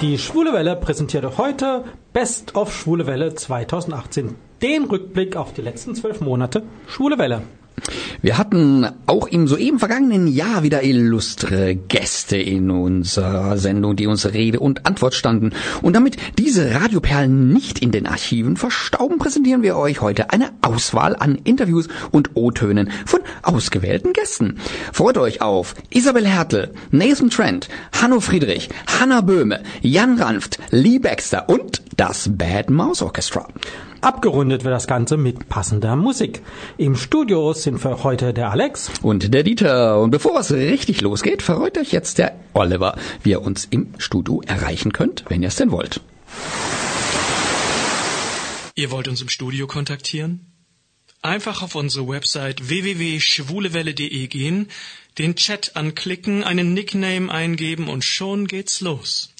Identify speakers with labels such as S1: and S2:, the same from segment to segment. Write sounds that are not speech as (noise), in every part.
S1: Die Schwule Welle präsentierte heute Best of Schwule Welle 2018. Den Rückblick auf die letzten zwölf Monate Schwule Welle.
S2: Wir hatten auch im soeben vergangenen Jahr wieder illustre Gäste in unserer Sendung, die uns Rede und Antwort standen. Und damit diese Radioperlen nicht in den Archiven verstauben, präsentieren wir euch heute eine Auswahl an Interviews und O-Tönen von ausgewählten Gästen. Freut euch auf Isabel Hertel, Nathan Trent, Hanno Friedrich, Hanna Böhme, Jan Ranft, Lee Baxter und das Bad Mouse Orchestra.
S1: Abgerundet wird das Ganze mit passender Musik. Im Studio sind für heute der Alex
S2: und der Dieter. Und bevor es richtig losgeht, verrät euch jetzt der Oliver, wie ihr uns im Studio erreichen könnt, wenn ihr es denn wollt.
S3: Ihr wollt uns im Studio kontaktieren? Einfach auf unsere Website www.schwulewelle.de gehen, den Chat anklicken, einen Nickname eingeben und schon geht's los.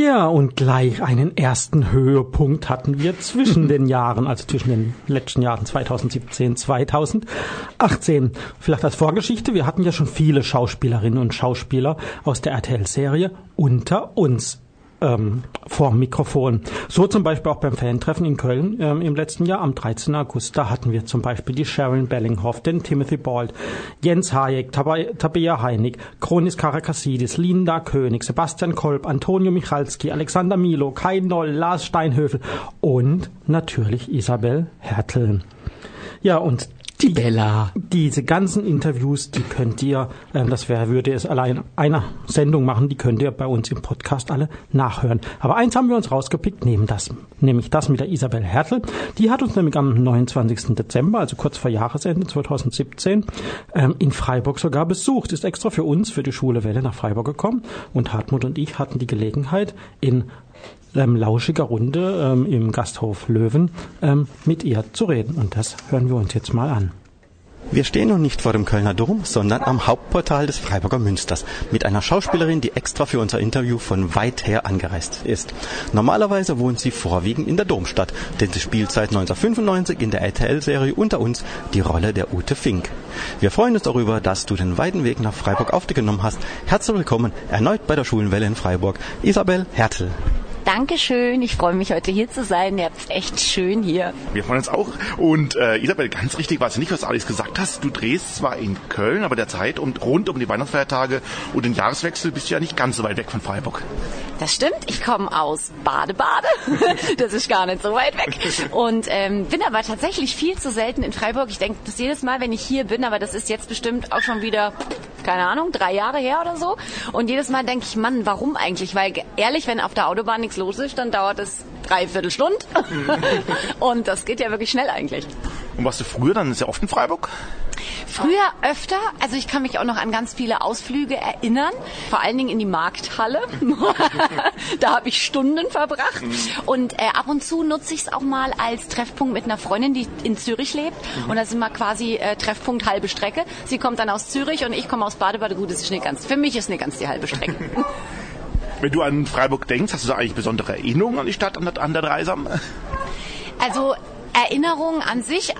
S1: Ja, und gleich einen ersten Höhepunkt hatten wir zwischen (laughs) den Jahren, also zwischen den letzten Jahren 2017, 2018. Vielleicht als Vorgeschichte, wir hatten ja schon viele Schauspielerinnen und Schauspieler aus der RTL-Serie unter uns ähm, vor Mikrofon. So zum Beispiel auch beim Fantreffen in Köln ähm, im letzten Jahr am 13. August. Da hatten wir zum Beispiel die Sharon Bellinghoff, den Timothy Bald, Jens Hayek, Tabea Heinig, Kronis Karakassidis, Linda König, Sebastian Kolb, Antonio Michalski, Alexander Milo, Kai Noll, Lars Steinhöfel und natürlich Isabel Hertel. Ja, und die Bella. Diese ganzen Interviews, die könnt ihr, äh, das wär, würde es allein einer Sendung machen, die könnt ihr bei uns im Podcast alle nachhören. Aber eins haben wir uns rausgepickt, nehmen das, nämlich das mit der Isabel Hertel. Die hat uns nämlich am 29. Dezember, also kurz vor Jahresende 2017, ähm, in Freiburg sogar besucht. Ist extra für uns, für die Schule Welle nach Freiburg gekommen und Hartmut und ich hatten die Gelegenheit, in ähm, lauschiger Runde ähm, im Gasthof Löwen ähm, mit ihr zu reden. Und das hören wir uns jetzt mal an.
S4: Wir stehen nun nicht vor dem Kölner Dom, sondern am Hauptportal des Freiburger Münsters mit einer Schauspielerin, die extra für unser Interview von weit her angereist ist. Normalerweise wohnt sie vorwiegend in der Domstadt, denn sie spielt seit 1995 in der RTL-Serie Unter uns die Rolle der Ute Fink. Wir freuen uns darüber, dass du den weiten Weg nach Freiburg auf dich genommen hast. Herzlich willkommen erneut bei der Schulenwelle in Freiburg, Isabel Hertel.
S5: Dankeschön, ich freue mich heute hier zu sein. Ihr habt es echt schön hier.
S6: Wir freuen uns auch. Und äh, Isabel, ganz richtig war es nicht, was Alice gesagt hast. Du drehst zwar in Köln, aber der Zeit und rund um die Weihnachtsfeiertage und den Jahreswechsel bist du ja nicht ganz so weit weg von Freiburg.
S5: Das stimmt. Ich komme aus Badebade. (laughs) das ist gar nicht so weit weg. Und ähm, bin aber tatsächlich viel zu selten in Freiburg. Ich denke das jedes Mal, wenn ich hier bin, aber das ist jetzt bestimmt auch schon wieder, keine Ahnung, drei Jahre her oder so. Und jedes Mal denke ich, Mann, warum eigentlich? Weil ehrlich, wenn auf der Autobahn nichts los ist, dann dauert es dreiviertel Stunde. (laughs) und das geht ja wirklich schnell eigentlich.
S6: Und warst du früher dann sehr oft in Freiburg?
S5: Früher öfter, also ich kann mich auch noch an ganz viele Ausflüge erinnern, vor allen Dingen in die Markthalle. (laughs) da habe ich Stunden verbracht. Und äh, ab und zu nutze ich es auch mal als Treffpunkt mit einer Freundin, die in Zürich lebt. Und da sind wir quasi äh, Treffpunkt halbe Strecke. Sie kommt dann aus Zürich und ich komme aus Badebade. Gut, das ist nicht ganz. Für mich ist nicht ganz die halbe Strecke. (laughs)
S6: Wenn du an Freiburg denkst, hast du da eigentlich besondere Erinnerungen an die Stadt, an der, Dreisam?
S5: Also Erinnerungen an sich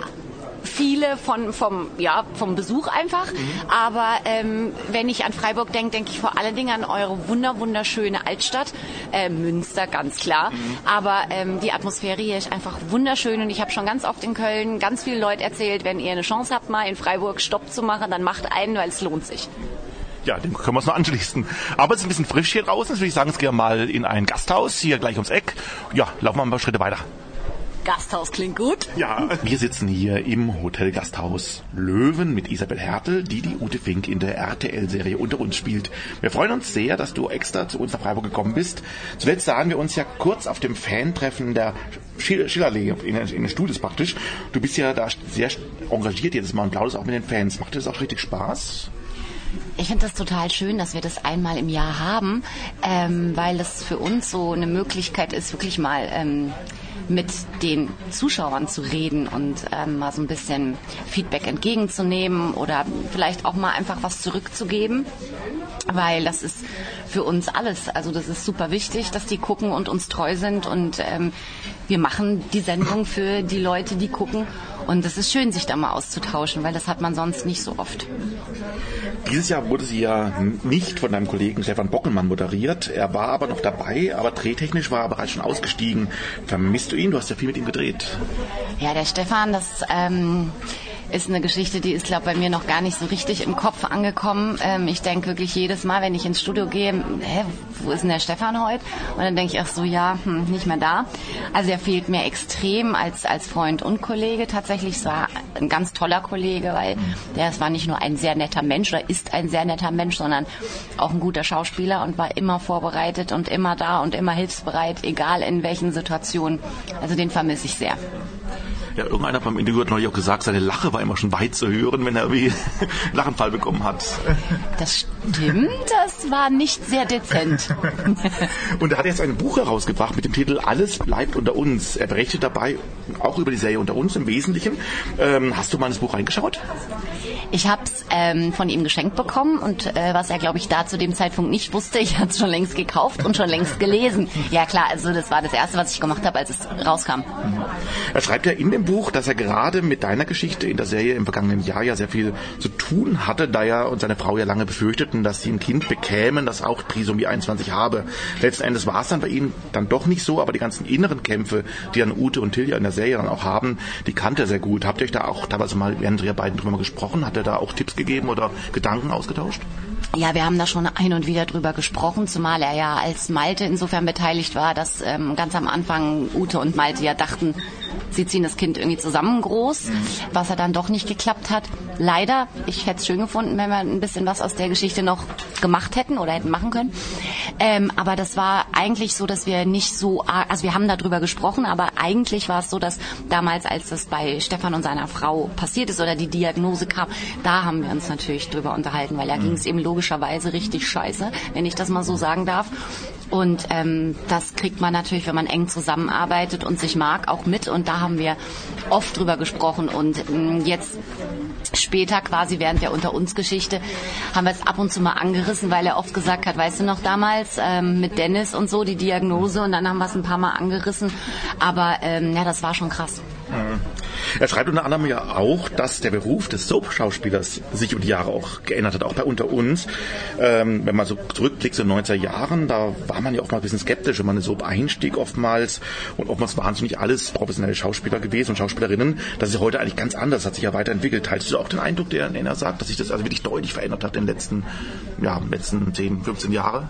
S5: viele von, vom, ja, vom Besuch einfach. Mhm. Aber ähm, wenn ich an Freiburg denke, denke ich vor allen Dingen an eure wunder wunderschöne Altstadt. Äh, Münster, ganz klar. Mhm. Aber ähm, die Atmosphäre hier ist einfach wunderschön und ich habe schon ganz oft in Köln ganz viele Leute erzählt, wenn ihr eine Chance habt, mal in Freiburg Stopp zu machen, dann macht einen, weil es lohnt sich.
S6: Ja, dem können wir es noch anschließen. Aber es ist ein bisschen frisch hier draußen. Jetzt würde ich sagen, jetzt gehen wir mal in ein Gasthaus, hier gleich ums Eck. Ja, laufen wir ein paar Schritte weiter.
S5: Gasthaus klingt gut.
S6: Ja, wir sitzen hier im Hotel Gasthaus Löwen mit Isabel Hertel, die die Ute Fink in der RTL-Serie unter uns spielt. Wir freuen uns sehr, dass du extra zu uns nach Freiburg gekommen bist. Zuletzt sahen wir uns ja kurz auf dem Fan-Treffen der Schillerlee in, in den Studios praktisch. Du bist ja da sehr engagiert jedes Mal und plaudest auch mit den Fans. Macht dir das auch richtig Spaß?
S5: Ich finde das total schön, dass wir das einmal im Jahr haben, ähm, weil das für uns so eine Möglichkeit ist, wirklich mal ähm, mit den Zuschauern zu reden und ähm, mal so ein bisschen Feedback entgegenzunehmen oder vielleicht auch mal einfach was zurückzugeben weil das ist für uns alles. Also das ist super wichtig, dass die gucken und uns treu sind und ähm, wir machen die Sendung für die Leute, die gucken und es ist schön, sich da mal auszutauschen, weil das hat man sonst nicht so oft.
S6: Dieses Jahr wurde sie ja nicht von deinem Kollegen Stefan Bockelmann moderiert. Er war aber noch dabei, aber drehtechnisch war er bereits schon ausgestiegen. Vermisst du ihn? Du hast ja viel mit ihm gedreht.
S5: Ja, der Stefan, das ähm, ist eine Geschichte, die ist, glaube bei mir noch gar nicht so richtig im Kopf angekommen. Ähm, ich denke wirklich jedes Mal, wenn ich ins Studio gehe, hä, wo ist denn der Stefan heute? Und dann denke ich, ach so, ja, hm, nicht mehr da. Also er fehlt mir extrem als, als Freund und Kollege. Tatsächlich es war ein ganz toller Kollege, weil der es war nicht nur ein sehr netter Mensch oder ist ein sehr netter Mensch, sondern auch ein guter Schauspieler und war immer vorbereitet und immer da und immer hilfsbereit, egal in welchen Situationen. Also den vermisse ich sehr.
S6: Ja, irgendeiner beim Interview hat neulich auch gesagt, seine Lache war immer schon weit zu hören, wenn er irgendwie einen (laughs) Lachenfall bekommen hat.
S5: Das stimmt, das war nicht sehr dezent. (laughs)
S6: Und er hat jetzt ein Buch herausgebracht mit dem Titel Alles bleibt unter uns. Er berichtet dabei auch über die Serie unter uns im Wesentlichen. Ähm, hast du mal ins Buch reingeschaut?
S5: Ich habe es ähm, von ihm geschenkt bekommen und äh, was er, glaube ich, da zu dem Zeitpunkt nicht wusste, (laughs) ich hatte es schon längst gekauft und schon längst gelesen. Ja klar, also das war das Erste, was ich gemacht habe, als es rauskam.
S6: Er schreibt ja in dem Buch, dass er gerade mit deiner Geschichte in der Serie im vergangenen Jahr ja sehr viel zu tun hatte, da er und seine Frau ja lange befürchteten, dass sie ein Kind bekämen, das auch Trisomie 21 habe. Letzten Endes war es dann bei ihnen dann doch nicht so, aber die ganzen inneren Kämpfe, die dann Ute und Tilja in der Serie dann auch haben, die kannte er sehr gut. Habt ihr euch da auch teilweise mal während ihr beiden drüber gesprochen? Hat er da auch Tipps gegeben oder Gedanken ausgetauscht?
S5: Ja, wir haben da schon ein und wieder drüber gesprochen, zumal er ja als Malte insofern beteiligt war, dass ähm, ganz am Anfang Ute und Malte ja dachten, sie ziehen das Kind irgendwie zusammen groß, was er dann doch nicht geklappt hat. Leider, ich hätte es schön gefunden, wenn wir ein bisschen was aus der Geschichte noch gemacht hätten oder hätten machen können. Ähm, aber das war eigentlich so, dass wir nicht so, also wir haben darüber gesprochen, aber eigentlich war es so, dass damals, als das bei Stefan und seiner Frau passiert ist oder die Diagnose kam, da haben wir uns natürlich drüber unterhalten, weil da ging es eben logischerweise richtig scheiße, wenn ich das mal so sagen darf. Und ähm, das kriegt man natürlich, wenn man eng zusammenarbeitet und sich mag, auch mit. Und da haben wir oft drüber gesprochen. Und ähm, jetzt später quasi während der Unter uns Geschichte haben wir es ab und zu mal angerissen, weil er oft gesagt hat, weißt du noch damals ähm, mit Dennis und so die Diagnose und dann haben wir es ein paar Mal angerissen. Aber ähm, ja, das war schon krass.
S6: Er schreibt unter anderem ja auch, dass der Beruf des Soap-Schauspielers sich über die Jahre auch geändert hat, auch bei unter uns. Ähm, wenn man so zurückblickt zu den 90er Jahren, da war man ja oft mal ein bisschen skeptisch, wenn man in Soap einstieg oftmals und oftmals waren es nicht alles professionelle Schauspieler gewesen und Schauspielerinnen. Das ist heute eigentlich ganz anders, hat sich ja weiterentwickelt. Teilst du auch den Eindruck, den er sagt, dass sich das also wirklich deutlich verändert hat in den letzten, ja, letzten 10, 15 Jahren?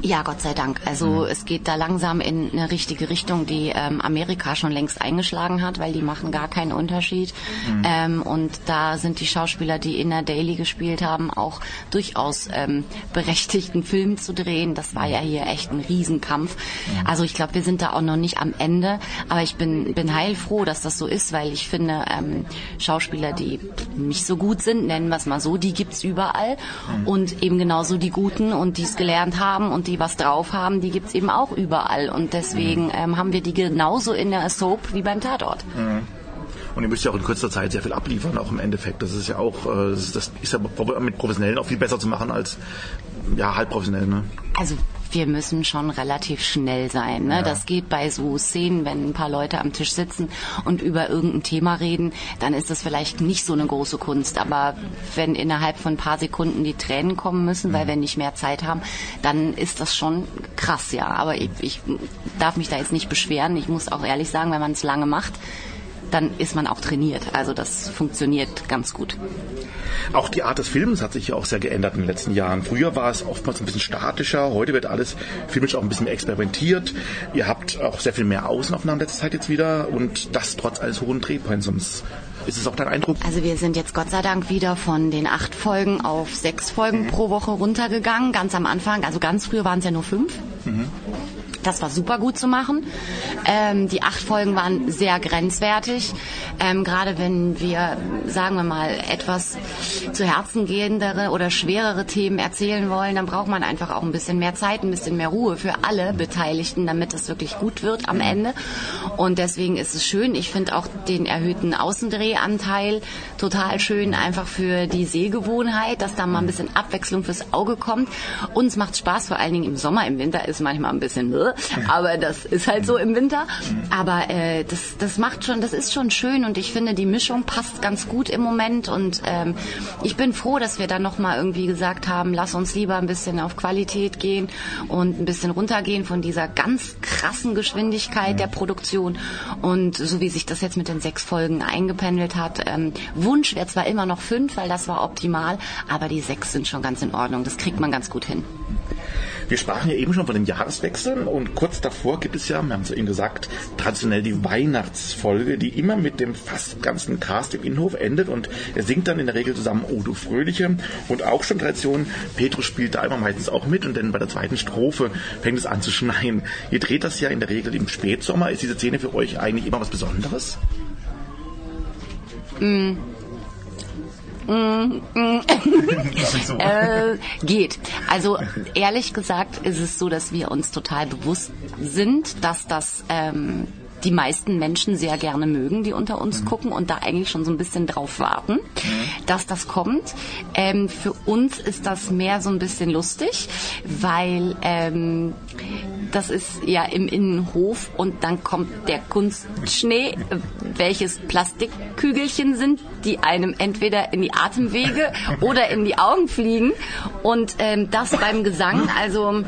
S5: Ja, Gott sei Dank. Also mhm. es geht da langsam in eine richtige Richtung, die ähm, Amerika schon längst eingeschlagen hat, weil die machen gar keinen Unterschied. Mhm. Ähm, und da sind die Schauspieler, die in der Daily gespielt haben, auch durchaus ähm, berechtigt, einen Film zu drehen. Das war ja hier echt ein Riesenkampf. Mhm. Also ich glaube, wir sind da auch noch nicht am Ende. Aber ich bin, bin heilfroh, dass das so ist, weil ich finde, ähm, Schauspieler, die nicht so gut sind, nennen wir es mal so, die gibt's überall. Mhm. Und eben genauso die Guten und die es gelernt haben und die was drauf haben, die gibt's eben auch überall. Und deswegen mhm. ähm, haben wir die genauso in der Soap wie beim Tatort. Mhm.
S6: Und ihr müsst ja auch in kurzer Zeit sehr viel abliefern, auch im Endeffekt. Das ist ja auch, äh, das ist ja mit Professionellen auch viel besser zu machen als ja, halbprofessionell. Ne?
S5: Also wir müssen schon relativ schnell sein. Ne? Ja. Das geht bei so Szenen, wenn ein paar Leute am Tisch sitzen und über irgendein Thema reden, dann ist das vielleicht nicht so eine große Kunst. Aber wenn innerhalb von ein paar Sekunden die Tränen kommen müssen, weil mhm. wir nicht mehr Zeit haben, dann ist das schon krass, ja. Aber ich, ich darf mich da jetzt nicht beschweren. Ich muss auch ehrlich sagen, wenn man es lange macht, dann ist man auch trainiert. Also das funktioniert ganz gut.
S6: Auch die Art des Films hat sich ja auch sehr geändert in den letzten Jahren. Früher war es oftmals ein bisschen statischer, heute wird alles filmisch auch ein bisschen experimentiert. Ihr habt auch sehr viel mehr Außenaufnahmen letzte Zeit jetzt wieder und das trotz eines hohen Drehpensums. Ist es auch dein Eindruck?
S5: Also wir sind jetzt Gott sei Dank wieder von den acht Folgen auf sechs Folgen mhm. pro Woche runtergegangen. Ganz am Anfang, also ganz früher waren es ja nur fünf. Mhm Das war super gut zu machen. Ähm, die acht Folgen waren sehr grenzwertig. Ähm, Gerade wenn wir, sagen wir mal, etwas zu Herzen gehendere oder schwerere Themen erzählen wollen, dann braucht man einfach auch ein bisschen mehr Zeit, ein bisschen mehr Ruhe für alle Beteiligten, damit es wirklich gut wird am Ende. Und deswegen ist es schön. Ich finde auch den erhöhten Außendrehanteil total schön, einfach für die Sehgewohnheit, dass da mal ein bisschen Abwechslung fürs Auge kommt. Uns macht Spaß, vor allen Dingen im Sommer. Im Winter ist manchmal ein bisschen, ne? (laughs) aber das ist halt so im Winter. Aber äh, das, das macht schon, das ist schon schön und ich finde, die Mischung passt ganz gut im Moment und ähm, ich bin froh, dass wir dann nochmal irgendwie gesagt haben, lass uns lieber ein bisschen auf Qualität gehen und ein bisschen runtergehen von dieser ganz krassen Geschwindigkeit der Produktion und so wie sich das jetzt mit den sechs Folgen eingependelt hat. Ähm, Wunsch wäre zwar immer noch fünf, weil das war optimal, aber die sechs sind schon ganz in Ordnung. Das kriegt man ganz gut hin.
S6: Wir sprachen ja eben schon von dem Jahreswechsel und kurz davor gibt es ja, wir haben es eben gesagt, traditionell die Weihnachtsfolge, die immer mit dem fast ganzen Cast im Innenhof endet und er singt dann in der Regel zusammen O du Fröhliche und auch schon Tradition, Petrus spielt da immer meistens auch mit und dann bei der zweiten Strophe fängt es an zu schneien. Ihr dreht das ja in der Regel im Spätsommer. Ist diese Szene für euch eigentlich immer was Besonderes?
S5: Mm. Mm, mm. (laughs) äh, geht. Also ehrlich gesagt ist es so, dass wir uns total bewusst sind, dass das ähm, die meisten Menschen sehr gerne mögen, die unter uns mhm. gucken und da eigentlich schon so ein bisschen drauf warten, mhm. dass das kommt. Ähm, für uns ist das mehr so ein bisschen lustig, weil ähm, das ist ja im Innenhof und dann kommt der Kunstschnee, welches Plastikkügelchen sind, die einem entweder in die Atemwege (laughs) oder in die Augen fliegen und ähm, das beim Gesang, also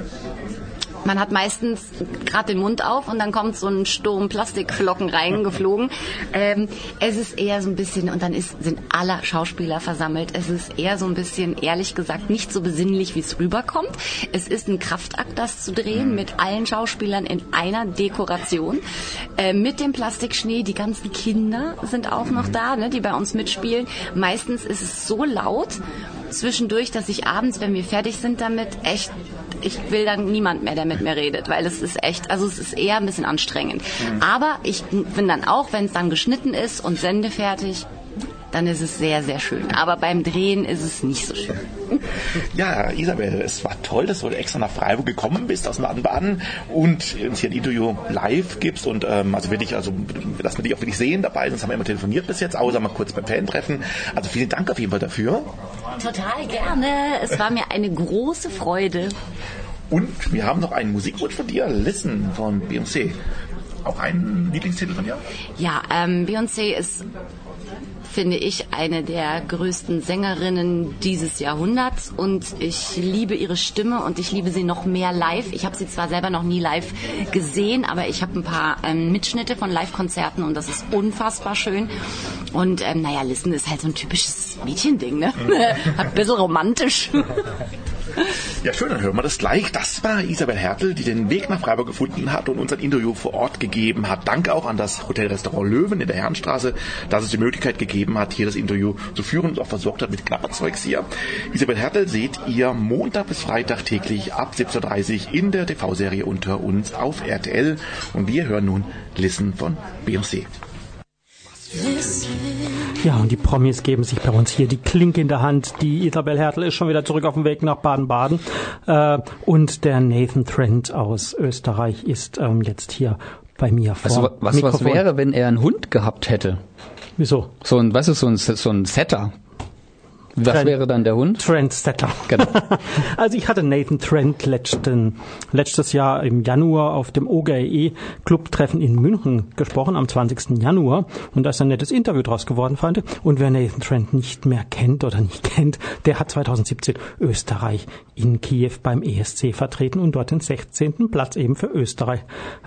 S5: man hat meistens gerade den Mund auf und dann kommt so ein Sturm Plastikflocken reingeflogen. (laughs) Ähm, es ist eher so ein bisschen, und dann ist, sind alle Schauspieler versammelt. Es ist eher so ein bisschen, ehrlich gesagt, nicht so besinnlich, wie es rüberkommt. Es ist ein Kraftakt, das zu drehen mit allen Schauspielern in einer Dekoration. Äh, mit dem Plastikschnee, die ganzen Kinder sind auch noch da, ne, die bei uns mitspielen. Meistens ist es so laut zwischendurch, dass ich abends, wenn wir fertig sind damit, echt ich will dann niemand mehr, der mit mir redet, weil es ist echt, also es ist eher ein bisschen anstrengend. Mhm. Aber ich bin dann auch, wenn es dann geschnitten ist und sendefertig, dann ist es sehr, sehr schön. Aber beim Drehen ist es nicht so schön. (laughs)
S6: Ja, Isabel, es war toll, dass du extra nach Freiburg gekommen bist aus Baden-Baden und uns hier ein Interview live gibst und ähm, also wirklich, also dass wir dich auch wirklich sehen dabei, sonst haben wir immer telefoniert bis jetzt, außer mal kurz beim Fan-Treffen. Also vielen Dank auf jeden Fall dafür.
S5: Total gerne. Es war mir eine große Freude.
S6: Und wir haben noch einen Musikwunsch von dir, Listen von Beyoncé. Auch ein Lieblingstitel von dir?
S5: Ja, ähm, Beyoncé ist finde ich, eine der größten Sängerinnen dieses Jahrhunderts und ich liebe ihre Stimme und ich liebe sie noch mehr live. Ich habe sie zwar selber noch nie live gesehen, aber ich habe ein paar ähm, Mitschnitte von Live-Konzerten und das ist unfassbar schön. Und ähm, naja, Listen ist halt so ein typisches Mädchending, ne? (laughs) ein bisschen romantisch. (laughs)
S6: Ja, schön, dann hören wir das gleich. Das war Isabel Hertel, die den Weg nach Freiburg gefunden hat und uns ein Interview vor Ort gegeben hat. Danke auch an das Hotelrestaurant Löwen in der Herrenstraße, dass es die Möglichkeit gegeben hat, hier das Interview zu führen und auch versorgt hat mit Knapperzeugs hier. Isabel Hertel seht ihr Montag bis Freitag täglich ab 17.30 Uhr in der TV-Serie unter uns auf RTL. Und wir hören nun Listen von Beyoncé.
S1: Ja, und die Promis geben sich bei uns hier die Klinke in der Hand. Die Isabel Hertel ist schon wieder zurück auf dem Weg nach Baden-Baden. Äh, und der Nathan Trent aus Österreich ist ähm, jetzt hier bei mir vor
S2: also, was, was wäre, wenn er einen Hund gehabt hätte?
S1: Wieso?
S2: So ein, was ist so ein, so ein Setter? Was Trent, wäre dann der Hund?
S1: Trendsetter. Genau. (laughs) also ich hatte Nathan Trent letzten, letztes Jahr im Januar auf dem OGE Clubtreffen in München gesprochen, am 20. Januar. Und da ist ein nettes Interview draus geworden, fand. Und wer Nathan Trent nicht mehr kennt oder nicht kennt, der hat 2017 Österreich in Kiew beim ESC vertreten und dort den 16. Platz eben für Österreich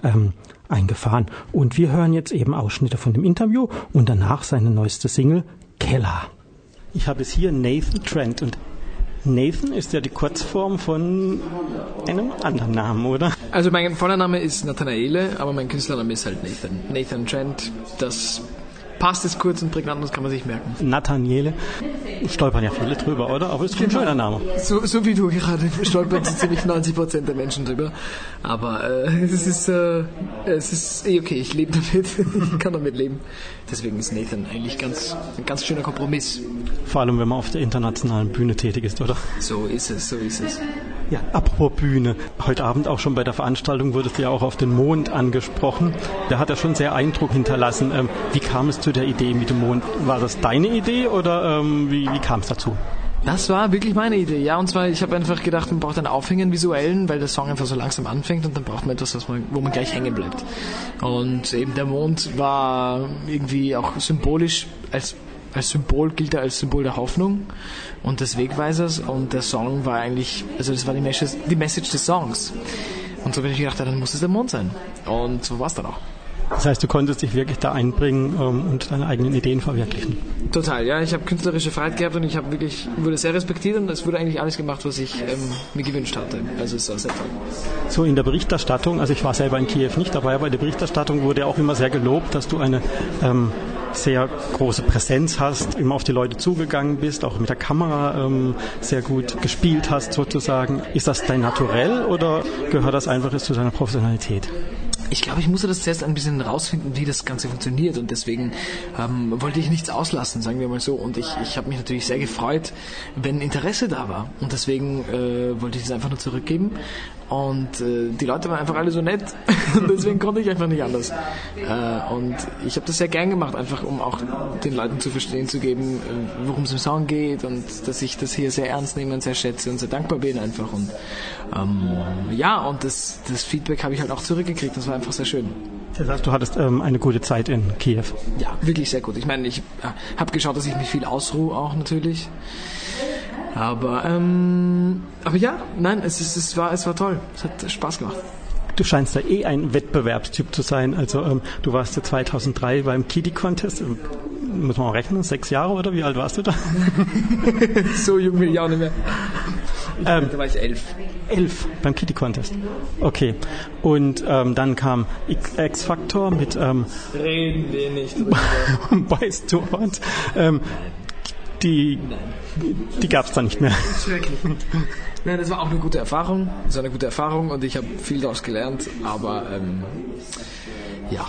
S1: ähm, eingefahren. Und wir hören jetzt eben Ausschnitte von dem Interview und danach seine neueste Single Keller. Ich habe es hier Nathan Trent und Nathan ist ja die Kurzform von einem anderen Namen, oder?
S7: Also mein Vorname ist Nathanaele, aber mein Künstlername ist halt Nathan. Nathan Trent, das passt, ist kurz und prägnant, das kann man sich merken.
S4: Nathaniele, stolpern ja viele drüber, oder? Aber ist ein
S7: Genau.
S4: schöner Name.
S7: So, so wie du gerade (laughs) stolpern so ziemlich 90% der Menschen drüber. Aber äh, es ist äh, es ist eh okay, ich lebe damit, (laughs) ich kann damit leben. Deswegen ist Nathan eigentlich ganz ein ganz schöner Kompromiss.
S4: Vor allem, wenn man auf der internationalen Bühne tätig ist, oder?
S7: So ist es, so ist es.
S4: Ja, apropos Bühne. Heute Abend auch schon bei der Veranstaltung wurdest du ja auch auf den Mond angesprochen. Der hat ja schon sehr Eindruck hinterlassen. Ähm, wie kam es zu der Idee mit dem Mond? War das deine Idee oder ähm, wie, wie kam es dazu?
S7: Das war wirklich meine Idee, ja. Und zwar, ich habe einfach gedacht, man braucht einen Aufhänger, einen visuellen, weil der Song einfach so langsam anfängt und dann braucht man etwas, was man, wo man gleich hängen bleibt. Und eben der Mond war irgendwie auch symbolisch, als, als Symbol gilt er als Symbol der Hoffnung und des Wegweisers und der Song war eigentlich, also das war die Message, die Message des Songs. Und so bin ich gedacht, dann muss es der Mond sein. Und so war es dann auch.
S4: Das heißt, du konntest dich wirklich da einbringen ähm, und deine eigenen Ideen verwirklichen.
S7: Total, ja. Ich habe künstlerische Freiheit gehabt und ich habe wirklich wurde sehr respektiert und es wurde eigentlich alles gemacht, was ich ähm, mir gewünscht hatte. Also es war sehr toll.
S4: So in der Berichterstattung, also ich war selber in Kiew nicht dabei, aber in der Berichterstattung wurde auch immer sehr gelobt, dass du eine ähm, sehr große Präsenz hast, immer auf die Leute zugegangen bist, auch mit der Kamera ähm, sehr gut gespielt hast sozusagen. Ist das dein Naturell oder gehört das einfach zu deiner Professionalität?
S7: Ich glaube, ich musste das zuerst ein bisschen rausfinden, wie das Ganze funktioniert und deswegen ähm, wollte ich nichts auslassen, sagen wir mal so. Und ich, ich habe mich natürlich sehr gefreut, wenn Interesse da war. Und deswegen äh, wollte ich es einfach nur zurückgeben. Und äh, die Leute waren einfach alle so nett. (laughs) deswegen konnte ich einfach nicht anders. Äh, und ich habe das sehr gern gemacht, einfach um auch den Leuten zu verstehen zu geben, äh, worum es im Song geht und dass ich das hier sehr ernst nehme und sehr schätze und sehr dankbar bin einfach. Und ähm, ja, und das, das Feedback habe ich halt auch zurückgekriegt. Das war einfach sehr schön.
S4: Das heißt, du hattest ähm, eine gute Zeit in Kiew.
S7: Ja, wirklich sehr gut. Ich meine, ich äh, habe geschaut, dass ich mich viel ausruhe auch natürlich. Aber ähm, aber ja, nein, es, ist, es war es war toll. Es hat Spaß gemacht.
S4: Du scheinst ja eh ein Wettbewerbstyp zu sein. Also ähm, du warst ja 2003 beim Kiddie Contest. Ähm, Muss man mal rechnen, sechs Jahre oder wie alt warst du da? (laughs)
S7: So jung bin ich auch nicht mehr.
S4: Ähm,
S7: Da war ich elf.
S4: elf beim Kiddie Contest. Okay. Und ähm, dann kam X- X-Factor mit ähm,
S7: Reden wir nicht drüber. (laughs)
S4: To Hot. Ähm, die die gab es dann nicht mehr.
S7: Schrecklich. Nein, das war auch eine gute Erfahrung. Das war eine gute Erfahrung und ich habe viel daraus gelernt. Aber ähm, ja.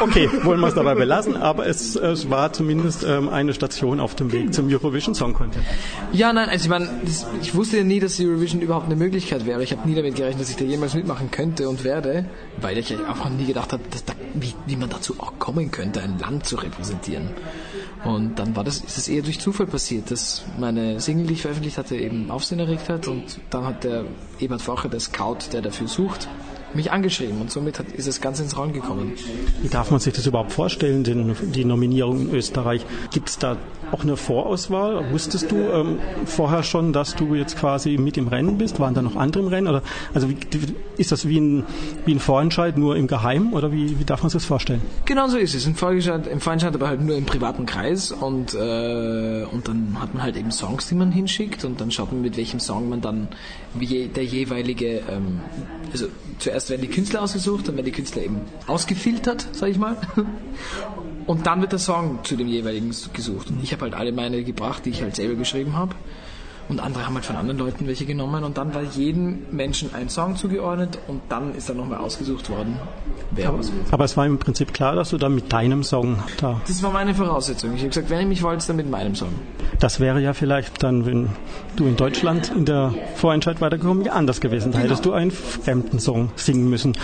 S4: Okay, wollen wir es dabei belassen, aber es, es war zumindest ähm, eine Station auf dem Weg zum Eurovision Song Contest.
S7: Ja, nein, also ich meine, das, ich wusste ja nie, dass Eurovision überhaupt eine Möglichkeit wäre. Ich habe nie damit gerechnet, dass ich da jemals mitmachen könnte und werde, weil ich einfach nie gedacht habe, dass da, wie, wie man dazu auch kommen könnte, ein Land zu repräsentieren. Und dann war das, ist es eher durch Zufall passiert, dass meine Single, die ich veröffentlicht hatte, eben Aufsehen erregt hat. Und dann hat der Ebert Facher, der Scout, der dafür sucht, mich angeschrieben und somit hat, ist das Ganze ins Rollen gekommen.
S4: Wie darf man sich das überhaupt vorstellen, den, die Nominierung in Österreich? Gibt es da auch eine Vorauswahl? Wusstest du ähm, vorher schon, dass du jetzt quasi mit im Rennen bist? Waren da noch andere im Rennen? Oder also wie, ist das wie ein, wie ein Vorentscheid nur im Geheimen oder wie, wie darf man sich das vorstellen?
S7: Genau so ist es. Im Vorentscheid, im Vorentscheid aber halt nur im privaten Kreis und, äh, und dann hat man halt eben Songs, die man hinschickt und dann schaut man, mit welchem Song man dann wie der jeweilige, ähm, also zuerst werden die Künstler ausgesucht, dann werden die Künstler eben ausgefiltert, sag ich mal. Und dann wird der Song zu dem jeweiligen gesucht. Und ich habe halt alle meine gebracht, die ich halt selber geschrieben habe. Und andere haben halt von anderen Leuten welche genommen und dann war jedem Menschen ein Song zugeordnet und dann ist dann nochmal ausgesucht worden, wer was will.
S4: Aber es war im Prinzip klar, dass du dann mit deinem Song da.
S7: Das war meine Voraussetzung. Ich habe gesagt, wenn ihr mich wollt, dann mit meinem Song.
S4: Das wäre ja vielleicht dann, wenn du in Deutschland in der Vorentscheid weitergekommen, ja anders gewesen. Da hättest du einen fremden Song singen müssen.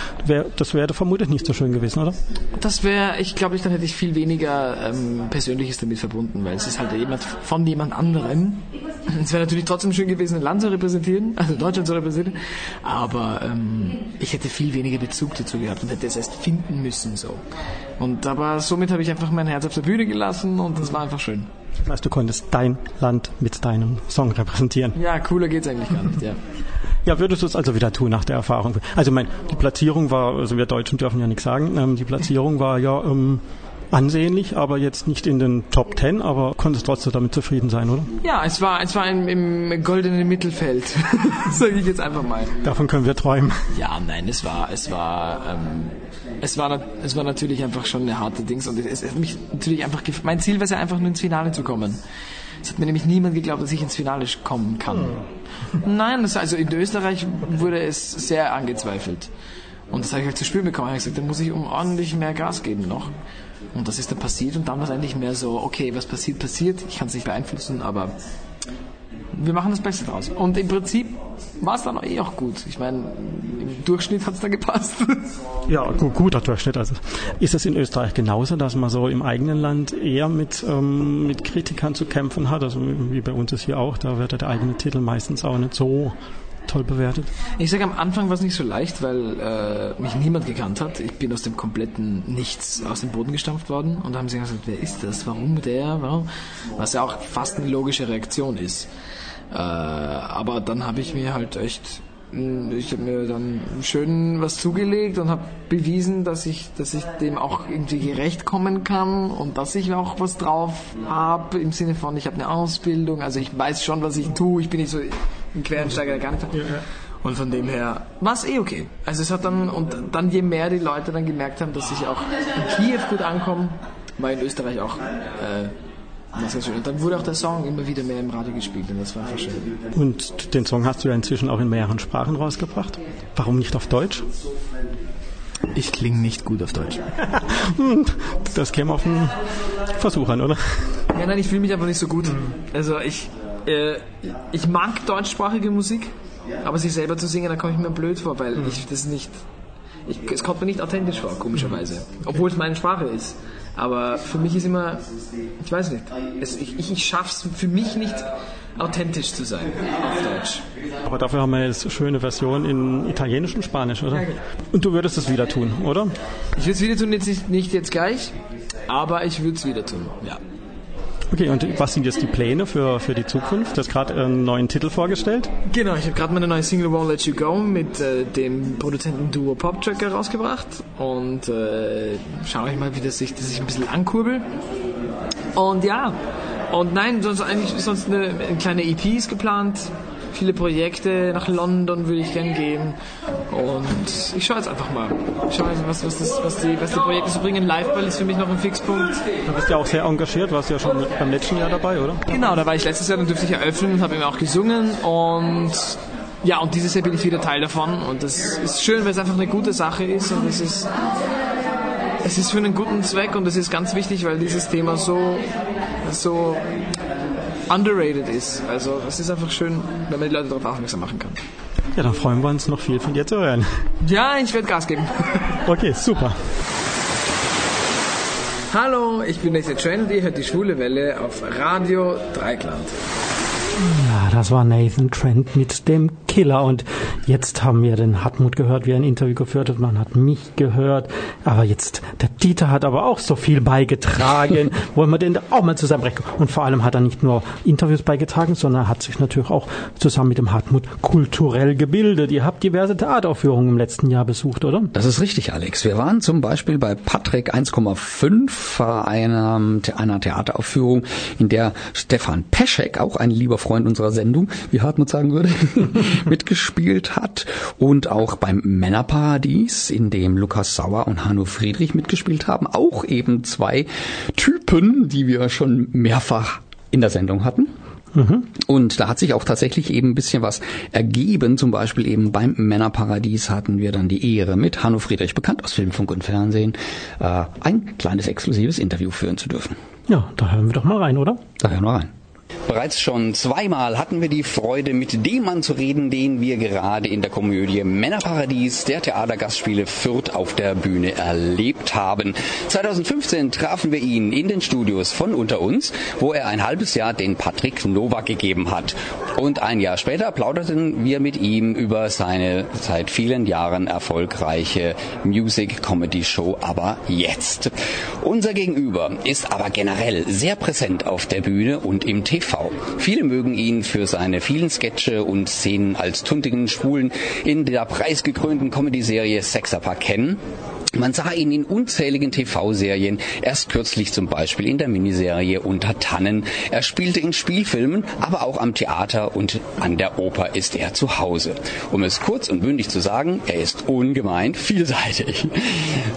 S4: Das wäre vermutlich nicht so schön gewesen, oder?
S7: Das wäre, ich glaube, dann hätte ich viel weniger ähm, Persönliches damit verbunden, weil es ist halt jemand von jemand anderem. Es wäre natürlich trotzdem schön gewesen, ein Land zu repräsentieren, also Deutschland zu repräsentieren, aber ähm, ich hätte viel weniger Bezug dazu gehabt und hätte es erst finden müssen so. Und aber somit habe ich einfach mein Herz auf der Bühne gelassen und das war einfach schön.
S4: Das heißt, du konntest dein Land mit deinem Song repräsentieren.
S7: Ja, cooler geht's eigentlich gar nicht, ja.
S4: Ja, würdest du es also wieder tun nach der Erfahrung? Also, mein, die Platzierung war, also wir Deutschen dürfen ja nichts sagen, ähm, die Platzierung war ja ähm,
S1: ansehnlich, aber jetzt nicht in den Top Ten, aber konntest trotzdem damit zufrieden sein, oder?
S7: Ja, es war, es war im, im goldenen Mittelfeld, (laughs) sage ich jetzt einfach mal.
S1: Davon können wir träumen.
S7: Ja, nein, es war, es war, ähm, es war, es war natürlich einfach schon eine harte Dings und es, es hat mich natürlich einfach, mein Ziel war es ja einfach nur ins Finale zu kommen. Es hat mir nämlich niemand geglaubt, dass ich ins Finale kommen kann. Nein, das, also in Österreich wurde es sehr angezweifelt. Und das habe ich halt zu spüren bekommen. Ich habe gesagt, da muss ich um ordentlich mehr Gas geben noch. Und das ist dann passiert und dann war es eigentlich mehr so, okay, was passiert, passiert. Ich kann es nicht beeinflussen, aber wir machen das Beste draus. Und im Prinzip war es dann eh auch gut. Ich meine, im Durchschnitt hat es dann gepasst. (laughs)
S1: Ja, gu guter Durchschnitt. Also ist es in Österreich genauso, dass man so im eigenen Land eher mit, ähm, mit Kritikern zu kämpfen hat? Also wie bei uns ist hier auch, da wird der eigene Titel meistens auch nicht so toll bewertet.
S7: Ich sage, am Anfang war es nicht so leicht, weil äh, mich niemand gekannt hat. Ich bin aus dem kompletten Nichts aus dem Boden gestampft worden. Und da haben sie gesagt, wer ist das? Warum der? Warum? Was ja auch fast eine logische Reaktion ist. Äh, aber dann habe ich mir halt echt ich habe mir dann schön was zugelegt und habe bewiesen, dass ich, dass ich dem auch irgendwie gerecht kommen kann und dass ich auch was drauf habe im Sinne von, ich habe eine Ausbildung, also ich weiß schon, was ich tue, ich bin nicht so ein Quereinsteiger, der gar nicht. Und von dem her war es eh okay. Also es hat dann, und dann je mehr die Leute dann gemerkt haben, dass ich auch in Kiew gut ankomme, war in Österreich auch äh, das ist schön. Und dann wurde auch der Song immer wieder mehr im Radio gespielt und das war einfach schön.
S1: Und den Song hast du ja inzwischen auch in mehreren Sprachen rausgebracht. Warum nicht auf Deutsch?
S7: Ich klinge nicht gut auf Deutsch. (laughs)
S1: Das käme auf den Versuch an, oder?
S7: Ja, nein, ich fühle mich einfach nicht so gut. Also ich, äh, ich mag deutschsprachige Musik, aber sich selber zu singen, da komme ich mir blöd vor, weil ich das nicht, ich, es kommt mir nicht authentisch vor, komischerweise. Obwohl es meine Sprache ist. Aber für mich ist immer, ich weiß nicht, es, ich, ich, ich schaff's für mich nicht authentisch zu sein auf Deutsch.
S1: Aber dafür haben wir jetzt schöne Version in Italienisch und Spanisch, oder? Und du würdest es wieder tun, oder?
S7: Ich würde es wieder tun, jetzt nicht, nicht jetzt gleich, aber ich würde es wieder tun, ja.
S1: Okay, und was sind jetzt die Pläne für, für die Zukunft? Du hast gerade einen neuen Titel vorgestellt.
S7: Genau, ich habe gerade meine neue Single Won't Let You Go mit äh, dem Produzenten Duo Pop Tracker rausgebracht und äh, schaue ich mal, wie das sich, das sich ein bisschen ankurbelt. Und ja, und nein, sonst eigentlich sonst eine, eine kleine EP ist geplant. Viele Projekte, nach London würde ich gern gehen. Und ich schaue jetzt einfach mal. Ich schaue jetzt, was, was, das, was, die, was die Projekte so bringen. Liveball ist für mich noch ein Fixpunkt.
S1: Du bist ja auch sehr engagiert, warst ja schon beim letzten Jahr dabei, oder?
S7: Genau, da war ich letztes Jahr, dann durfte ich eröffnen und habe eben auch gesungen und ja, und dieses Jahr bin ich wieder Teil davon und das ist schön, weil es einfach eine gute Sache ist und es ist es ist für einen guten Zweck und es ist ganz wichtig, weil dieses Thema so so underrated ist. Also es ist einfach schön, wenn man die Leute darauf aufmerksam machen kann.
S1: Ja, dann freuen wir uns noch viel von dir zu hören.
S7: Ja, ich werde Gas geben. (laughs)
S1: Okay, super.
S7: Hallo, ich bin Nathan Train und ihr hört die Schwule Welle auf Radio Dreikland.
S1: Ja, das war Nathan Trent mit dem Killer. Und jetzt haben wir den Hartmut gehört, wie er ein Interview geführt hat. Man hat mich gehört. Aber jetzt, der Dieter hat aber auch so viel beigetragen. (laughs) Wollen wir den auch mal zusammenbrechen? Und vor allem hat er nicht nur Interviews beigetragen, sondern er hat sich natürlich auch zusammen mit dem Hartmut kulturell gebildet. Ihr habt diverse Theateraufführungen im letzten Jahr besucht, oder?
S2: Das ist richtig, Alex. Wir waren zum Beispiel bei Patrick 1,5 einer, einer Theateraufführung, in der Stefan Peschek, auch ein lieber Freund unserer Sendung, wie Hartmut sagen würde, (laughs) (laughs) mitgespielt hat. Und auch beim Männerparadies, in dem Lukas Sauer und Hanno Friedrich mitgespielt haben. Auch eben zwei Typen, die wir schon mehrfach in der Sendung hatten. Und da hat sich auch tatsächlich eben ein bisschen was ergeben. Zum Beispiel eben beim Männerparadies hatten wir dann die Ehre, mit Hanno Friedrich, bekannt aus Film, Funk und Fernsehen, äh, ein kleines exklusives Interview führen zu dürfen.
S1: Ja, da hören wir doch mal rein, oder?
S2: Da hören wir rein. Bereits schon zweimal hatten wir die Freude, mit dem Mann zu reden, den wir gerade in der Komödie Männerparadies der Theatergastspiele Fürth auf der Bühne erlebt haben. 2015 trafen wir ihn in den Studios von unter uns, wo er ein halbes Jahr den Patrick Nowak gegeben hat. Und ein Jahr später plauderten wir mit ihm über seine seit vielen Jahren erfolgreiche Music-Comedy-Show Aber jetzt. Unser Gegenüber ist aber generell sehr präsent auf der Bühne und im TV. Viele mögen ihn für seine vielen Sketche und Szenen als tuntigen Schwulen in der preisgekrönten Comedy-Serie Sexappa kennen. Man sah ihn in unzähligen TV-Serien, erst kürzlich zum Beispiel in der Miniserie Unter Tannen. Er spielte in Spielfilmen, aber auch am Theater und an der Oper ist er zu Hause. Um es kurz und bündig zu sagen, er ist ungemein vielseitig.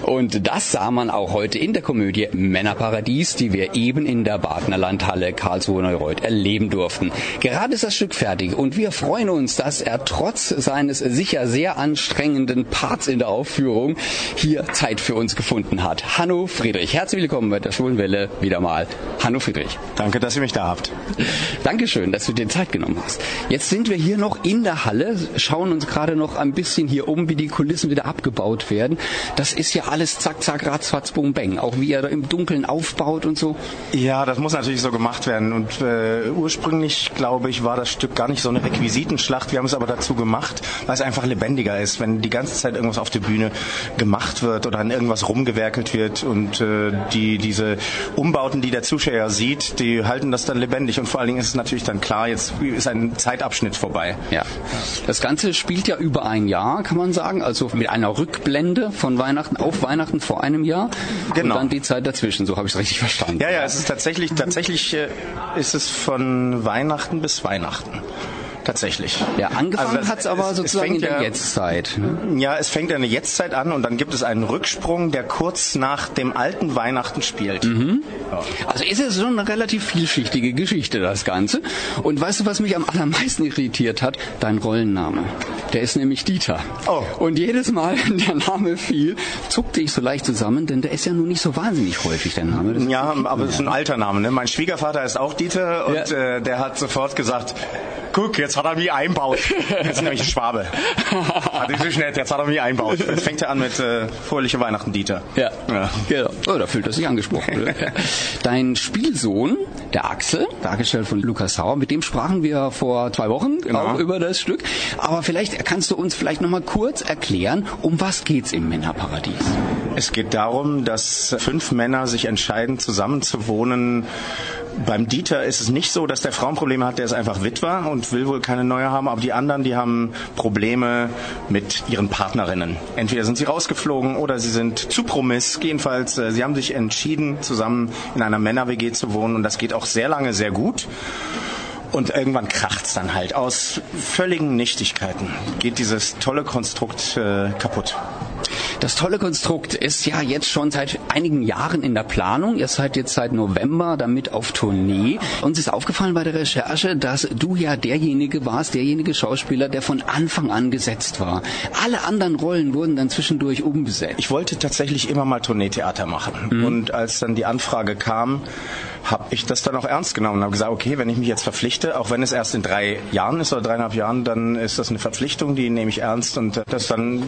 S2: Und das sah man auch heute in der Komödie Männerparadies, die wir eben in der Badner Landhalle Karlsruhe Neureuth erleben durften. Gerade ist das Stück fertig und wir freuen uns, dass er trotz seines sicher sehr anstrengenden Parts in der Aufführung hier Zeit für uns gefunden hat. Hanno Friedrich, herzlich willkommen bei der Schwulenwelle wieder mal. Hanno Friedrich.
S8: Danke, dass ihr mich da habt.
S2: Dankeschön, dass du dir Zeit genommen hast. Jetzt sind wir hier noch in der Halle, schauen uns gerade noch ein bisschen hier um, wie die Kulissen wieder abgebaut werden. Das ist ja alles zack, zack, ratzfatz, bum, bang. Auch wie ihr da im Dunkeln aufbaut und so.
S8: Ja, das muss natürlich so gemacht werden. Und äh, ursprünglich, glaube ich, war das Stück gar nicht so eine Requisitenschlacht. Wir haben es aber dazu gemacht, weil es einfach lebendiger ist, wenn die ganze Zeit irgendwas auf der Bühne gemacht wird oder an irgendwas rumgewerkelt wird und äh, die diese Umbauten, die der Zuschauer sieht, die halten das dann lebendig und vor allen Dingen ist es natürlich dann klar, jetzt ist ein Zeitabschnitt vorbei.
S2: Ja. Das Ganze spielt ja über ein Jahr, kann man sagen, also mit einer Rückblende von Weihnachten auf Weihnachten vor einem Jahr
S8: Genau.
S2: und dann die Zeit dazwischen, so habe ich es richtig verstanden.
S8: Ja, ja, es ist tatsächlich, tatsächlich äh, ist es von Weihnachten bis Weihnachten. Tatsächlich.
S2: Ja, angefangen
S8: Also
S2: aber
S8: es- es
S2: sozusagen in der
S8: ja-
S2: Jetztzeit. ne?
S8: Ja, es fängt eine Jetztzeit an und dann gibt es einen Rücksprung, der kurz nach dem alten Weihnachten spielt.
S2: Also ist es schon eine relativ vielschichtige Geschichte, das Ganze. Und weißt du, was mich am allermeisten irritiert hat? Dein Rollenname. Der ist nämlich Dieter.
S8: Oh.
S2: Und jedes Mal, (laughs) wenn der Name fiel, zuckte ich so leicht zusammen, denn der ist ja nun nicht so wahnsinnig häufig, der Name. Das
S8: Ja, aber es ist ein alter Name. Ne? Mein Schwiegervater ist auch Dieter und
S2: Ja.
S8: äh, der hat sofort gesagt, guck, jetzt hat er mich einbaut. Jetzt nämlich ein Schwabe. Hat ist so nett, jetzt hat er mich einbaut. Jetzt fängt er an mit äh, Fröhliche Weihnachten, Dieter.
S2: Ja,
S8: Ja.
S2: genau. Oh, da fühlt er sich angesprochen. oder? (laughs) Dein Spielsohn, der Axel, dargestellt von Lukas Sauer, mit dem sprachen wir vor zwei Wochen
S8: Genau.
S2: auch über das Stück. Aber vielleicht kannst du uns vielleicht noch mal kurz erklären, um was geht's im Männerparadies?
S8: Es geht darum, dass fünf Männer sich entscheiden, zusammenzuwohnen. Beim Dieter ist es nicht so, dass der Frauenprobleme hat, der ist einfach Witwer und will wohl keine neue haben, aber die anderen, die haben Probleme mit ihren Partnerinnen. Entweder sind sie rausgeflogen oder sie sind zu promiss. Jedenfalls, äh, sie haben sich entschieden, zusammen in einer Männer-WG zu wohnen und das geht auch sehr lange sehr gut. Und irgendwann kracht's dann halt. Aus völligen Nichtigkeiten geht dieses tolle Konstrukt äh, kaputt.
S2: Das tolle Konstrukt ist ja jetzt schon seit einigen Jahren in der Planung. Ihr seid jetzt seit November damit auf Tournee. Uns ist aufgefallen bei der Recherche, dass du ja derjenige warst, derjenige Schauspieler, der von Anfang an gesetzt war. Alle anderen Rollen wurden dann zwischendurch umbesetzt.
S8: Ich wollte tatsächlich immer mal Tourneetheater machen. Und als dann die Anfrage kam, habe ich das dann auch ernst genommen und habe gesagt, okay, wenn ich mich jetzt verpflichte, auch wenn es erst in drei Jahren ist oder dreieinhalb Jahren, dann ist das eine Verpflichtung, die nehme ich ernst und das ist dann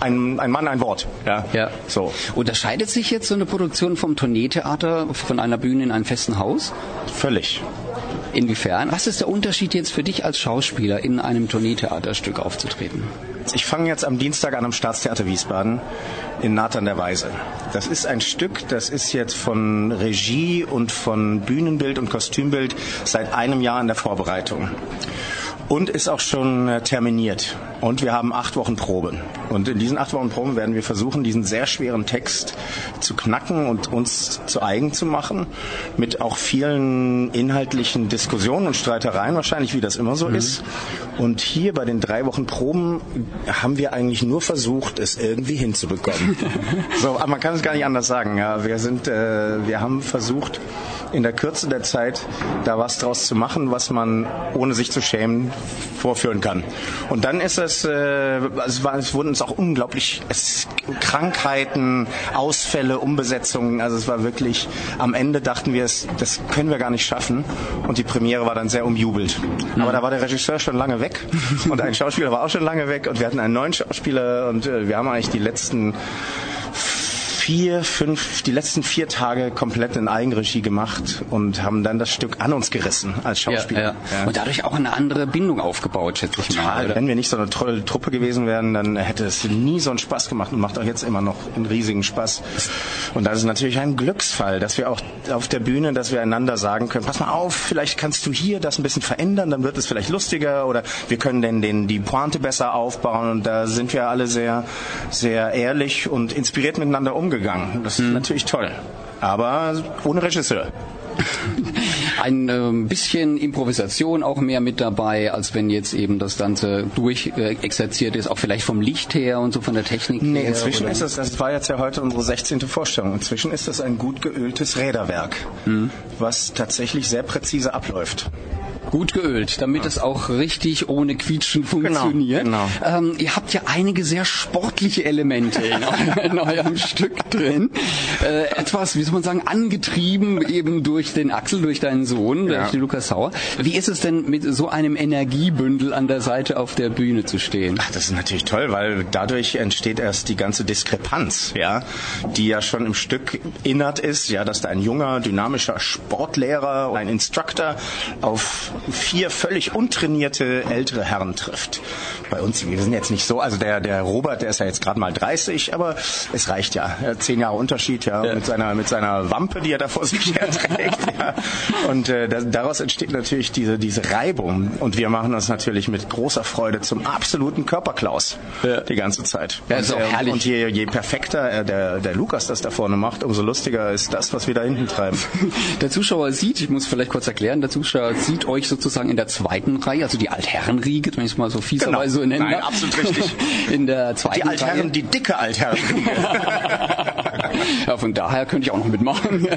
S8: ein, ein Mann, ein Wort. Ja.
S2: Ja.
S8: So.
S2: Unterscheidet sich jetzt so eine Produktion vom Tourneetheater von einer Bühne in einem festen Haus?
S8: Völlig.
S2: Inwiefern? Was ist der Unterschied jetzt für dich als Schauspieler in einem Tourneetheaterstück aufzutreten?
S8: Ich fange jetzt am Dienstag an am Staatstheater Wiesbaden in Nathan der Weise. Das ist ein Stück, das ist jetzt von Regie und von Bühnenbild und Kostümbild seit einem Jahr in der Vorbereitung. Und ist auch schon äh, terminiert. Und wir haben acht Wochen Proben. Und in diesen acht Wochen Proben werden wir versuchen, diesen sehr schweren Text zu knacken und uns zu eigen zu machen. Mit auch vielen inhaltlichen Diskussionen und Streitereien wahrscheinlich, wie das immer so ist. Und hier bei den drei Wochen Proben haben wir eigentlich nur versucht, es irgendwie hinzubekommen. (laughs) so, aber man kann es gar nicht anders sagen. Ja, wir sind, äh, wir haben versucht, in der Kürze der Zeit da was draus zu machen, was man ohne sich zu schämen vorführen kann. Und dann ist es, äh, es, war, es wurden uns auch unglaublich es, Krankheiten, Ausfälle, Umbesetzungen. Also es war wirklich, am Ende dachten wir, es, das können wir gar nicht schaffen. Und die Premiere war dann sehr umjubelt. Aber da war der Regisseur schon lange weg und ein (laughs) Schauspieler war auch schon lange weg und wir hatten einen neuen Schauspieler und äh, wir haben eigentlich die letzten vier, fünf, die letzten vier Tage komplett in Eigenregie gemacht und haben dann das Stück an uns gerissen als Schauspieler.
S2: Ja, ja. Und dadurch auch eine andere Bindung aufgebaut, schätze ich mal. Oder?
S8: Wenn wir nicht so eine tolle Truppe gewesen wären, dann hätte es nie so einen Spaß gemacht und macht auch jetzt immer noch einen riesigen Spaß. Und das ist natürlich ein Glücksfall, dass wir auch auf der Bühne, dass wir einander sagen können, pass mal auf, vielleicht kannst du hier das ein bisschen verändern, dann wird es vielleicht lustiger oder wir können denn den, die Pointe besser aufbauen und da sind wir alle sehr, sehr ehrlich und inspiriert miteinander umgegangen. Das ist mhm. natürlich toll. Aber ohne Regisseur. (laughs)
S2: Ein äh, bisschen Improvisation auch mehr mit dabei, als wenn jetzt eben das Ganze durchexerziert äh, ist, auch vielleicht vom Licht her und so von der Technik
S8: nee, her. inzwischen ist es, das war jetzt ja heute unsere 16. Vorstellung, inzwischen ist es ein gut geöltes Räderwerk, mhm. was tatsächlich sehr präzise abläuft.
S2: Gut geölt, damit es auch richtig ohne Quietschen genau, funktioniert. Genau, genau. Ähm, ihr habt ja einige sehr sportliche Elemente in, eurem, (laughs) in eurem Stück drin. Äh, etwas, wie soll man sagen, angetrieben eben durch den Axel, durch deinen Sohn, ja. durch den Lukas Sauer. Wie ist es denn mit so einem Energiebündel an der Seite auf der Bühne zu stehen?
S8: Ach, das ist natürlich toll, weil dadurch entsteht erst die ganze Diskrepanz, ja, die ja schon im Stück innert ist, ja, dass da ein junger, dynamischer Sportlehrer, ein Instructor auf vier völlig untrainierte ältere Herren trifft. Bei uns, wir sind jetzt nicht so, also der, der Robert, der ist ja jetzt gerade mal 30, aber es reicht ja. Zehn Jahre Unterschied, ja, ja, mit seiner mit seiner Wampe, die er da vor sich (laughs) her trägt. ja. Und äh, das, daraus entsteht natürlich diese, diese Reibung. Und wir machen uns natürlich mit großer Freude zum absoluten Körperklaus ja. die ganze Zeit.
S2: Ja, ist auch herrlich.
S8: Und je, je perfekter äh, der, der Lukas das da vorne macht, umso lustiger ist das, was wir da hinten treiben. (laughs)
S2: Der Zuschauer sieht, ich muss vielleicht kurz erklären, der Zuschauer sieht euch sozusagen in der zweiten Reihe, also die Altherrenriege, wenn ich es mal so fieserweise
S8: genau.
S2: nennen
S8: Nein, absolut richtig. (laughs)
S2: In der zweiten
S8: Die Altherren,
S2: Reihe.
S8: die dicke Altherrenriege. (laughs)
S2: ja, von daher könnte ich auch noch mitmachen.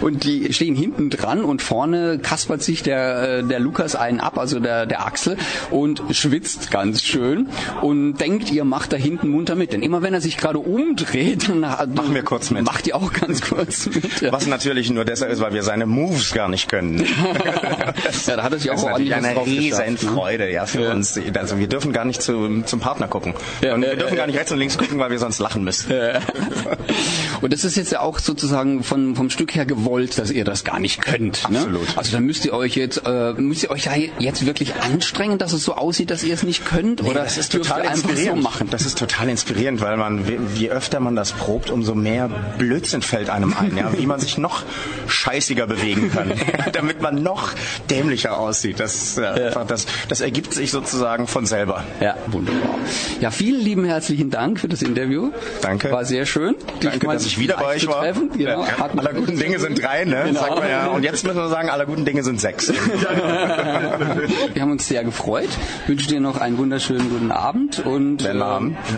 S2: Und die stehen hinten dran und vorne kaspert sich der, äh, der Lukas einen ab, also der, der Axel, und schwitzt ganz schön und denkt, ihr macht da hinten munter mit. Denn immer wenn er sich gerade umdreht, dann
S8: machen wir kurz mit.
S2: Macht ihr auch ganz kurz mit.
S8: Ja. Was natürlich nur deshalb ist, weil wir seine Moves gar nicht können. (laughs)
S2: ja, da hat er sich auch
S8: ist eine riesen ne? Freude, ja, für ja. uns. Also wir dürfen gar nicht zu, zum Partner gucken. Ja, und wir dürfen gar nicht rechts und links gucken, weil wir sonst lachen müssen. (laughs)
S2: Und das ist jetzt ja auch sozusagen von, vom Stück her gewollt, dass ihr das gar nicht könnt.
S8: Ne? Absolut.
S2: Ne? Also dann müsst ihr euch jetzt, äh, müsst ihr euch ja jetzt wirklich anstrengen, dass es so aussieht, dass ihr es nicht könnt?
S8: Nee,
S2: oder
S8: das ist total inspirierend.
S2: So machen?
S8: Das ist total inspirierend, weil man, je öfter man das probt, umso mehr Blödsinn fällt einem ein, ja? wie man sich noch scheißiger bewegen kann, (laughs) damit man noch dämlicher aussieht. Das, äh, ja. einfach, das, das ergibt sich sozusagen von selber.
S2: Ja, wunderbar. Ja, vielen lieben herzlichen Dank für das Interview.
S8: Danke.
S2: War sehr schön.
S8: Danke, dass ich wieder bei euch war.
S2: Genau.
S8: Ja, aller guten Dinge sind drei, ne? Genau. Sagt man ja. Und jetzt müssen wir sagen, aller guten Dinge sind sechs. (laughs)
S2: wir haben uns sehr gefreut. Wünsche dir noch einen wunderschönen guten Abend und
S8: äh,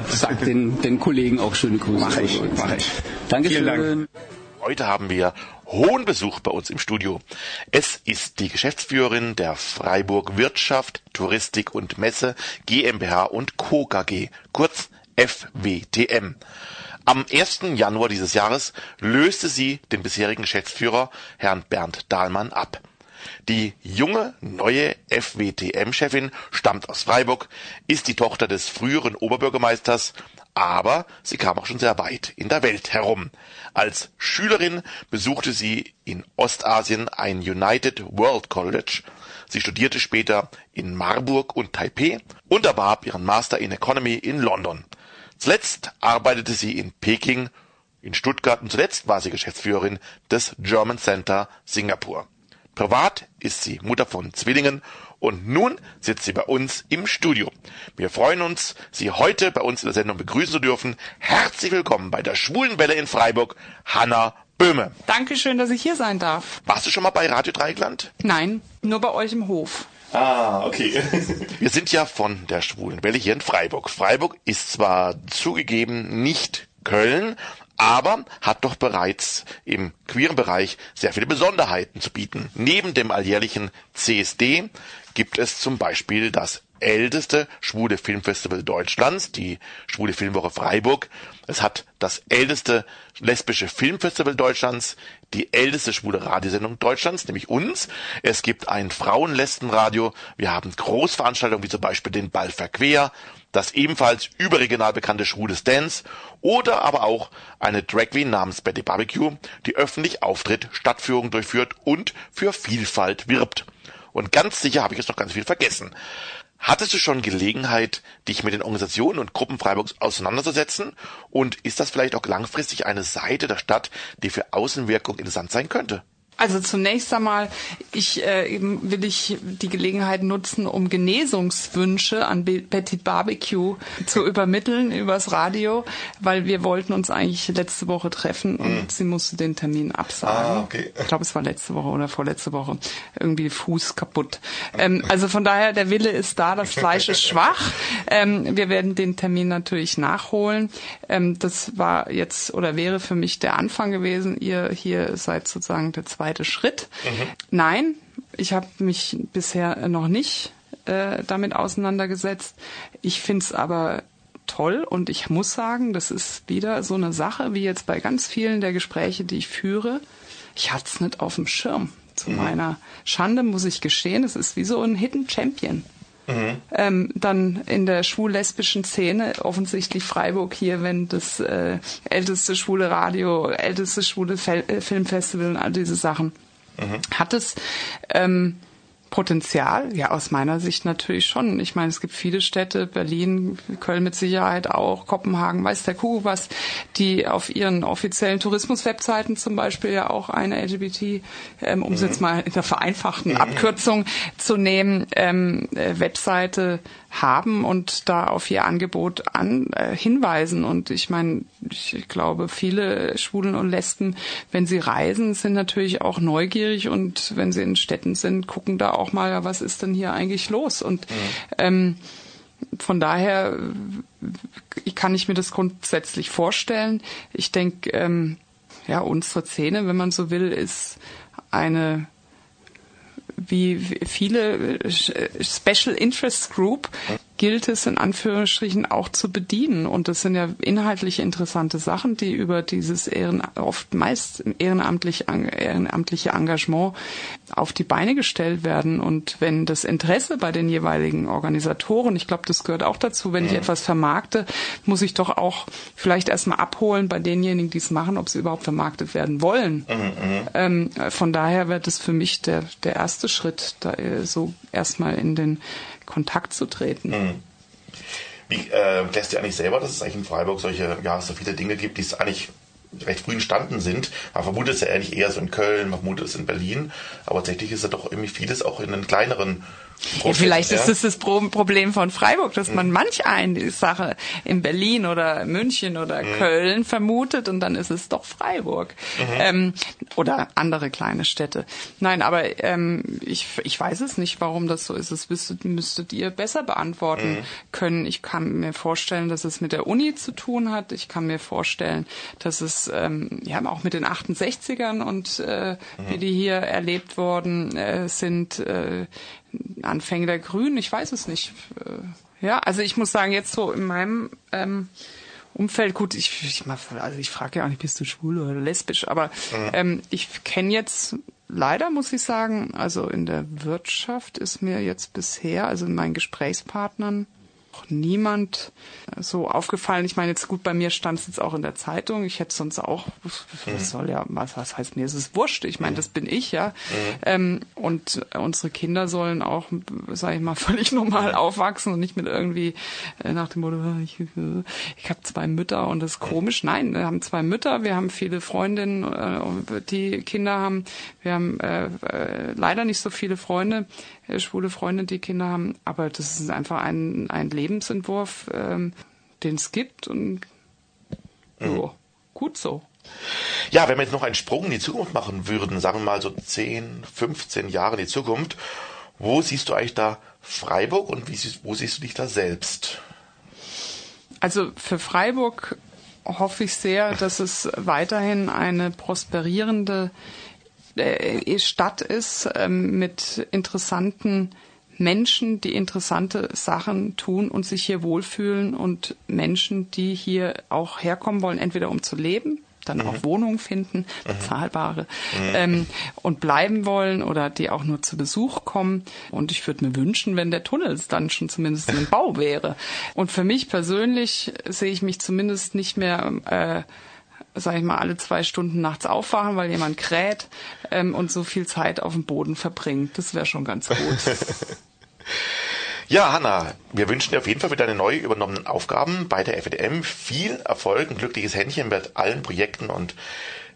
S2: sag den, den Kollegen auch schöne Grüße.
S8: Mach ich, mach ich.
S2: Dankeschön.
S8: Dank.
S6: Heute haben wir hohen Besuch bei uns im Studio. Es ist die Geschäftsführerin der Freiburg Wirtschaft, Touristik und Messe GmbH und Co. KG, kurz FWTM. Am 1. Januar dieses Jahres löste sie den bisherigen Geschäftsführer, Herrn Bernd Dahlmann, ab. Die junge, neue FWTM-Chefin stammt aus Freiburg, ist die Tochter des früheren Oberbürgermeisters, aber sie kam auch schon sehr weit in der Welt herum. Als Schülerin besuchte sie in Ostasien ein United World College. Sie studierte später in Marburg und Taipeh und erwarb ihren Master in Economy in London. Zuletzt arbeitete sie in Peking, in Stuttgart und zuletzt war sie Geschäftsführerin des German Center Singapur. Privat ist sie Mutter von Zwillingen und nun sitzt sie bei uns im Studio. Wir freuen uns, Sie heute bei uns in der Sendung begrüßen zu dürfen. Herzlich willkommen bei der Schwulenwelle in Freiburg, Hanna Böhme.
S9: Dankeschön, dass ich hier sein darf.
S6: Warst du schon mal bei Radio Dreigland?
S9: Nein, nur bei euch im Hof.
S6: Ah, okay. (laughs) Wir sind ja von der Schwulenwelle hier in Freiburg. Freiburg ist zwar zugegeben nicht Köln, aber hat doch bereits im queeren Bereich sehr viele Besonderheiten zu bieten. Neben dem alljährlichen CSD gibt es zum Beispiel das älteste schwule Filmfestival Deutschlands, die Schwule Filmwoche Freiburg. Es hat das älteste lesbische Filmfestival Deutschlands, die älteste schwule Radiosendung Deutschlands, nämlich uns. Es gibt ein Frauenlesbenradio. Wir haben Großveranstaltungen wie zum Beispiel den Ball verquer, das ebenfalls überregional bekannte Schwules Dance oder aber auch eine Drag Queen namens Betty Barbecue, die öffentlich auftritt, Stadtführungen durchführt und für Vielfalt wirbt. Und ganz sicher habe ich jetzt noch ganz viel vergessen. Hattest du schon Gelegenheit, dich mit den Organisationen und Gruppen Freiburgs auseinanderzusetzen? Und ist das vielleicht auch langfristig eine Seite der Stadt, die für Außenwirkung interessant sein könnte?
S9: Also zunächst einmal ich, äh, will ich die Gelegenheit nutzen, um Genesungswünsche an Betty Barbecue zu (laughs) übermitteln übers Radio, weil wir wollten uns eigentlich letzte Woche treffen und
S6: Mhm.
S9: sie musste den Termin absagen.
S6: Ah, okay.
S9: Ich glaube, es war letzte Woche oder vorletzte Woche. Irgendwie Fuß kaputt. Ähm, also von daher, der Wille ist da, das Fleisch ist (laughs) schwach. Ähm, wir werden den Termin natürlich nachholen. Ähm, das war jetzt oder wäre für mich der Anfang gewesen. Ihr hier seid sozusagen der zweite Schritt. Nein, ich habe mich bisher noch nicht äh, damit auseinandergesetzt. Ich finde es aber toll und ich muss sagen, das ist wieder so eine Sache, wie jetzt bei ganz vielen der Gespräche, die ich führe. Ich hatte es nicht auf dem Schirm. Zu meiner Schande muss ich gestehen, es ist wie so ein Hidden Champion. Ähm, dann in der schwul-lesbischen Szene, offensichtlich Freiburg hier, wenn das äh, älteste schwule Radio, älteste schwule Fel äh, Filmfestival und all diese Sachen. Hat es ähm, Potenzial? Ja, aus meiner Sicht natürlich schon. Ich meine, es gibt viele Städte, Berlin, Köln mit Sicherheit auch, Kopenhagen, weiß der Kuh was, die auf ihren offiziellen Tourismus-Webseiten zum Beispiel ja auch eine LGBT, ähm, um es jetzt mal in der vereinfachten Abkürzung zu nehmen, ähm, äh, Webseite haben und da auf ihr Angebot an, äh, hinweisen. Und ich meine, ich glaube, viele Schwulen und Lesben, wenn sie reisen, sind natürlich auch neugierig und wenn sie in Städten sind, gucken da auch mal, ja, was ist denn hier eigentlich los? Und ähm, von daher äh, kann ich mir das grundsätzlich vorstellen. Ich denke, ähm, ja, unsere Szene, wenn man so will, ist eine wie viele äh, Special Interest Group gilt es in Anführungsstrichen auch zu bedienen. Und das sind ja inhaltlich interessante Sachen, die über dieses Ehren, oft meist ehrenamtlich, ehrenamtliche Engagement auf die Beine gestellt werden. Und wenn das Interesse bei den jeweiligen Organisatoren, ich glaube, das gehört auch dazu, wenn ich etwas vermarkte, muss ich doch auch vielleicht erstmal abholen bei denjenigen, die es machen, ob sie überhaupt vermarktet werden wollen. Ähm, von daher wird es für mich der, der erste Schritt, da äh, so erstmal in den Kontakt zu treten.
S6: Wie äh, lässt ihr eigentlich selber, dass es eigentlich in Freiburg solche, ja, so viele Dinge gibt, die es eigentlich recht früh entstanden sind. Man vermutet es ja eigentlich eher so in Köln, man vermutet es in Berlin, aber tatsächlich ist ja doch irgendwie vieles auch in den kleineren
S9: Ja, vielleicht
S6: ja.
S9: ist es das Pro- Problem von Freiburg, dass man manch eine Sache in Berlin oder München oder Köln vermutet und dann ist es doch Freiburg ähm, oder andere kleine Städte. Nein, aber ähm, ich, ich weiß es nicht, warum das so ist. Das müsstet, müsstet ihr besser beantworten können. Ich kann mir vorstellen, dass es mit der Uni zu tun hat. Ich kann mir vorstellen, dass es ähm, ja auch mit den 68ern und äh, wie die hier erlebt worden äh, sind. Äh, Anfänge der Grünen, ich weiß es nicht. Äh, Ja, also ich muss sagen, jetzt so in meinem ähm, Umfeld, gut, ich, ich mach- also ich frage ja auch nicht, bist du schwul oder lesbisch, aber ähm, ich kenne jetzt leider, muss ich sagen, also in der Wirtschaft ist mir jetzt bisher, also in meinen Gesprächspartnern, auch niemand so aufgefallen. Ich meine, jetzt gut, bei mir stand es jetzt auch in der Zeitung. Ich hätte sonst auch, das soll ja, was, was heißt mir, es ist wurscht. Ich meine, das bin ich, ja. Ähm, und unsere Kinder sollen auch, sage ich mal, (laughs) völlig normal aufwachsen und nicht mit irgendwie äh, nach dem Motto, "Ah, ich, äh, ich habe zwei Mütter und das ist komisch. Nein, wir haben zwei Mütter, wir haben viele Freundinnen, äh, die Kinder haben. Wir haben äh, äh, leider nicht so viele Freunde, äh, schwule Freunde, die Kinder haben. Aber das ist einfach ein, ein Lebensentwurf, ähm, den es gibt und jo, gut so.
S6: Ja, wenn wir jetzt noch einen Sprung in die Zukunft machen würden, sagen wir mal so 10, 15 Jahre in die Zukunft, wo siehst du eigentlich da Freiburg und wie, wo siehst du dich da selbst?
S9: Also für Freiburg hoffe ich sehr, dass es weiterhin eine prosperierende äh, Stadt ist ähm, mit interessanten Menschen, die interessante Sachen tun und sich hier wohlfühlen und Menschen, die hier auch herkommen wollen, entweder um zu leben, dann auch Wohnungen finden, bezahlbare, ähm, und bleiben wollen oder die auch nur zu Besuch kommen. Und ich würde mir wünschen, wenn der Tunnel dann schon zumindest im (laughs) Bau wäre. Und für mich persönlich sehe ich mich zumindest nicht mehr äh, sag ich mal, alle zwei Stunden nachts aufwachen, weil jemand kräht ähm, und so viel Zeit auf dem Boden verbringt. Das wäre schon ganz gut. (laughs)
S6: Ja, Hanna, wir wünschen dir auf jeden Fall für deine neu übernommenen Aufgaben bei der FDM viel Erfolg, ein glückliches Händchen mit allen Projekten und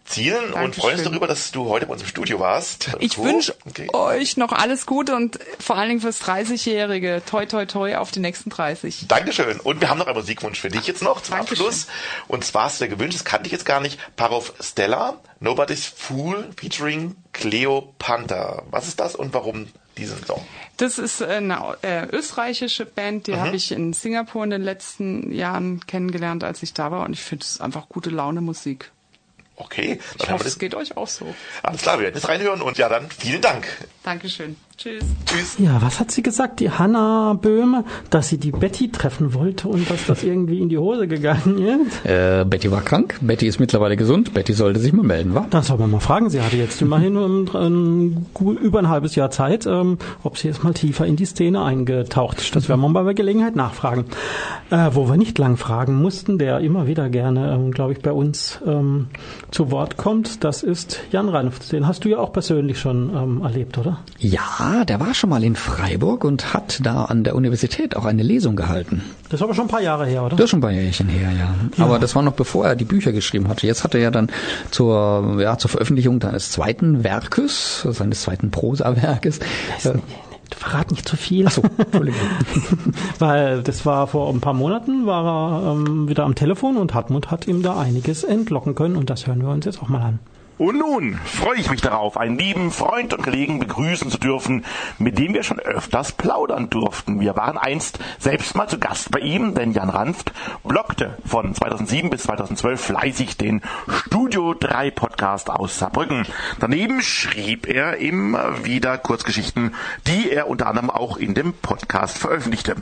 S6: Zielen und
S9: Dankeschön.
S6: freuen uns darüber, dass du heute bei uns im Studio warst.
S9: Ich
S6: Cool.
S9: wünsche
S6: Okay.
S9: euch noch alles Gute und vor allen Dingen fürs 30-Jährige. Toi, toi, toi auf die nächsten 30.
S6: Dankeschön. Und wir haben noch einen Musikwunsch für dich jetzt noch zum
S9: Dankeschön.
S6: Abschluss. Und zwar hast du dir gewünscht, das kannte ich jetzt gar nicht, Parov Stella, Nobody's Fool featuring Cleo Panther. Was ist das und warum diesen Song?
S9: Das ist eine äh, österreichische Band,
S6: Mhm.
S9: die habe ich in Singapur in den letzten Jahren kennengelernt, als ich da war. Und ich finde es einfach gute Laune Musik.
S6: Okay,
S9: Ich
S6: dann
S9: hoffe,
S6: das.
S9: geht euch auch so.
S6: Alles klar, wir werden jetzt reinhören und ja dann vielen Dank.
S9: Dankeschön. Tschüss.
S6: Tschüss.
S1: Ja, was hat sie gesagt, die Hanna Böhme, dass sie die Betty treffen wollte und dass das irgendwie in die Hose gegangen ist?
S2: Äh, Betty war krank, Betty ist mittlerweile gesund, Betty sollte sich mal melden, wa?
S1: Das soll man mal fragen. Sie hatte jetzt immerhin um, um, gu- über ein halbes Jahr Zeit, ähm, ob sie jetzt mal tiefer in die Szene eingetaucht ist. Das werden wir mal bei Gelegenheit nachfragen. Äh, wo wir nicht lang fragen mussten, der immer wieder gerne, ähm, glaube ich, bei uns ähm, zu Wort kommt, das ist Jan Ranft. Den hast du ja auch persönlich schon ähm, erlebt, oder?
S2: Ja, der war schon mal in Freiburg und hat da an der Universität auch eine Lesung gehalten.
S1: Das ist aber schon ein paar Jahre her, oder?
S2: Das ist schon ein paar Jährchen her, ja. Aber das war noch bevor er die Bücher geschrieben hatte. Jetzt hat er ja dann zur, ja, zur Veröffentlichung seines zweiten Werkes, seines zweiten Prosawerkes, äh,
S1: Verrat nicht zu viel.
S2: Achso, Entschuldigung. (laughs)
S1: Weil das war vor ein paar Monaten, war er ähm, wieder am Telefon und Hartmut hat ihm da einiges entlocken können und das hören wir uns jetzt auch mal an.
S6: Und nun freue ich mich darauf, einen lieben Freund und Kollegen begrüßen zu dürfen, mit dem wir schon öfters plaudern durften. Wir waren einst selbst mal zu Gast bei ihm, denn Jan Ranft blockte von 2007 bis 2012 fleißig den Studio 3 Podcast aus Saarbrücken. Daneben schrieb er immer wieder Kurzgeschichten, die er unter anderem auch in dem Podcast veröffentlichte.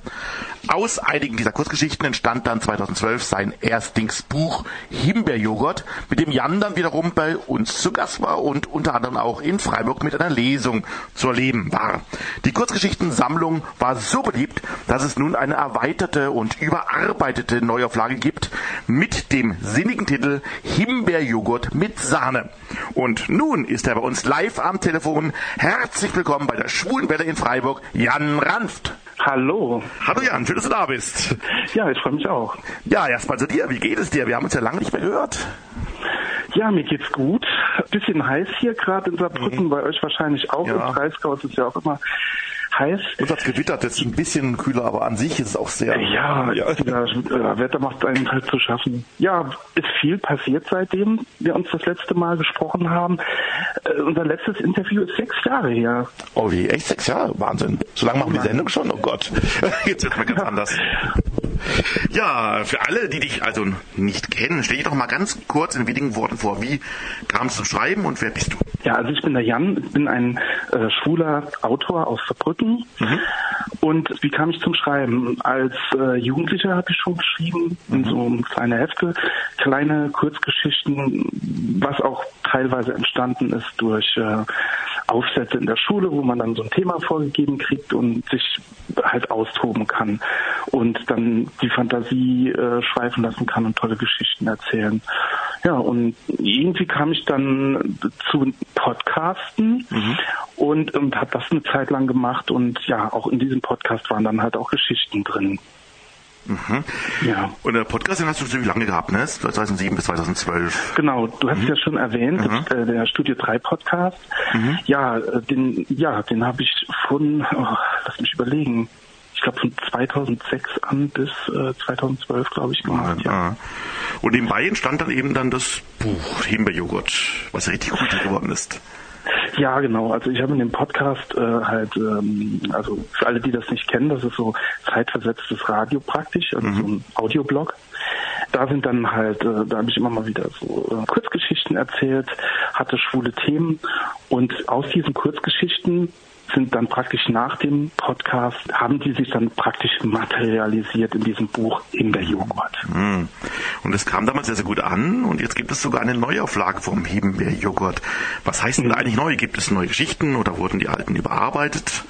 S6: Aus einigen dieser Kurzgeschichten entstand dann 2012 sein Erstlingsbuch Himbeerjoghurt, mit dem Jan dann wiederum bei uns zu Gast war und unter anderem auch in Freiburg mit einer Lesung zu erleben war. Die Kurzgeschichtensammlung war so beliebt, dass es nun eine erweiterte und überarbeitete Neuauflage gibt mit dem sinnigen Titel Himbeerjoghurt mit Sahne. Und nun ist er bei uns live am Telefon. Herzlich willkommen bei der Schwulenwelle in Freiburg, Jan Ranft.
S10: Hallo.
S6: Hallo Jan, schön, dass du da bist.
S10: Ja, ich freue mich auch.
S6: Ja, erstmal zu dir. Wie geht es dir? Wir haben uns ja lange nicht mehr gehört.
S10: Ja, mir geht's gut. Bisschen heiß hier gerade in Saarbrücken, bei euch wahrscheinlich auch.
S6: Ja.
S10: Im Breisgau ist es ja auch immer heiß.
S6: Uns hat's gewittert, jetzt ein bisschen kühler, aber an sich ist es auch sehr.
S10: Ja,
S6: ja. (laughs)
S10: das Wetter macht einen halt zu schaffen. Ja, ist viel passiert seitdem wir uns das letzte Mal gesprochen haben. Äh, unser letztes Interview ist sechs Jahre her.
S6: Oh wie, echt sechs Jahre? Wahnsinn. So lange machen wir die Sendung schon? Oh Gott. (laughs) Jetzt wird mir ganz anders. Ja, für alle, die dich also nicht kennen, stell dich doch mal ganz kurz in wenigen Worten vor. Wie kam es zum Schreiben und wer bist du?
S10: Ja, also ich bin der Jan, ich bin ein äh, schwuler Autor aus Saarbrücken. Und wie kam ich zum Schreiben? Als äh, Jugendlicher habe ich schon geschrieben, in so kleine Hefte, kleine Kurzgeschichten, was auch teilweise entstanden ist durch äh, Aufsätze in der Schule, wo man dann so ein Thema vorgegeben kriegt und sich halt austoben kann und dann die Fantasie äh, schweifen lassen kann und tolle Geschichten erzählen. Ja, und irgendwie kam ich dann zu Podcasten und, und habe das eine Zeit lang gemacht und ja, auch in diesem Podcast waren dann halt auch Geschichten drin. Ja.
S6: Und der Podcast, den hast du ziemlich lange gehabt, ne? 2007 bis 2012.
S10: Genau, du hast es ja schon erwähnt, äh, der Studio 3 Podcast. Ja, äh, den, ja, den habe ich von, oh, lass mich überlegen, ich glaube von 2006 an bis äh, 2012, glaube ich, gemacht. Ja.
S6: Ja. Und nebenbei entstand dann eben dann das Buch Himbeerjoghurt, was richtig gut geworden ist.
S10: Ja, genau. Also ich habe in dem Podcast äh, halt, ähm, also für alle, die das nicht kennen, das ist so zeitversetztes Radio praktisch, also so ein Audioblog. Da sind dann halt, äh, da habe ich immer mal wieder so äh, Kurzgeschichten erzählt, hatte schwule Themen und aus diesen Kurzgeschichten sind dann praktisch nach dem Podcast, haben die sich dann praktisch materialisiert in diesem Buch Himbeerjoghurt.
S6: Hm. Und es kam damals sehr, sehr gut an und jetzt gibt es sogar eine Neuauflage vom Himbeerjoghurt. Was heißt denn da eigentlich neu? Gibt es neue Geschichten oder wurden die alten überarbeitet?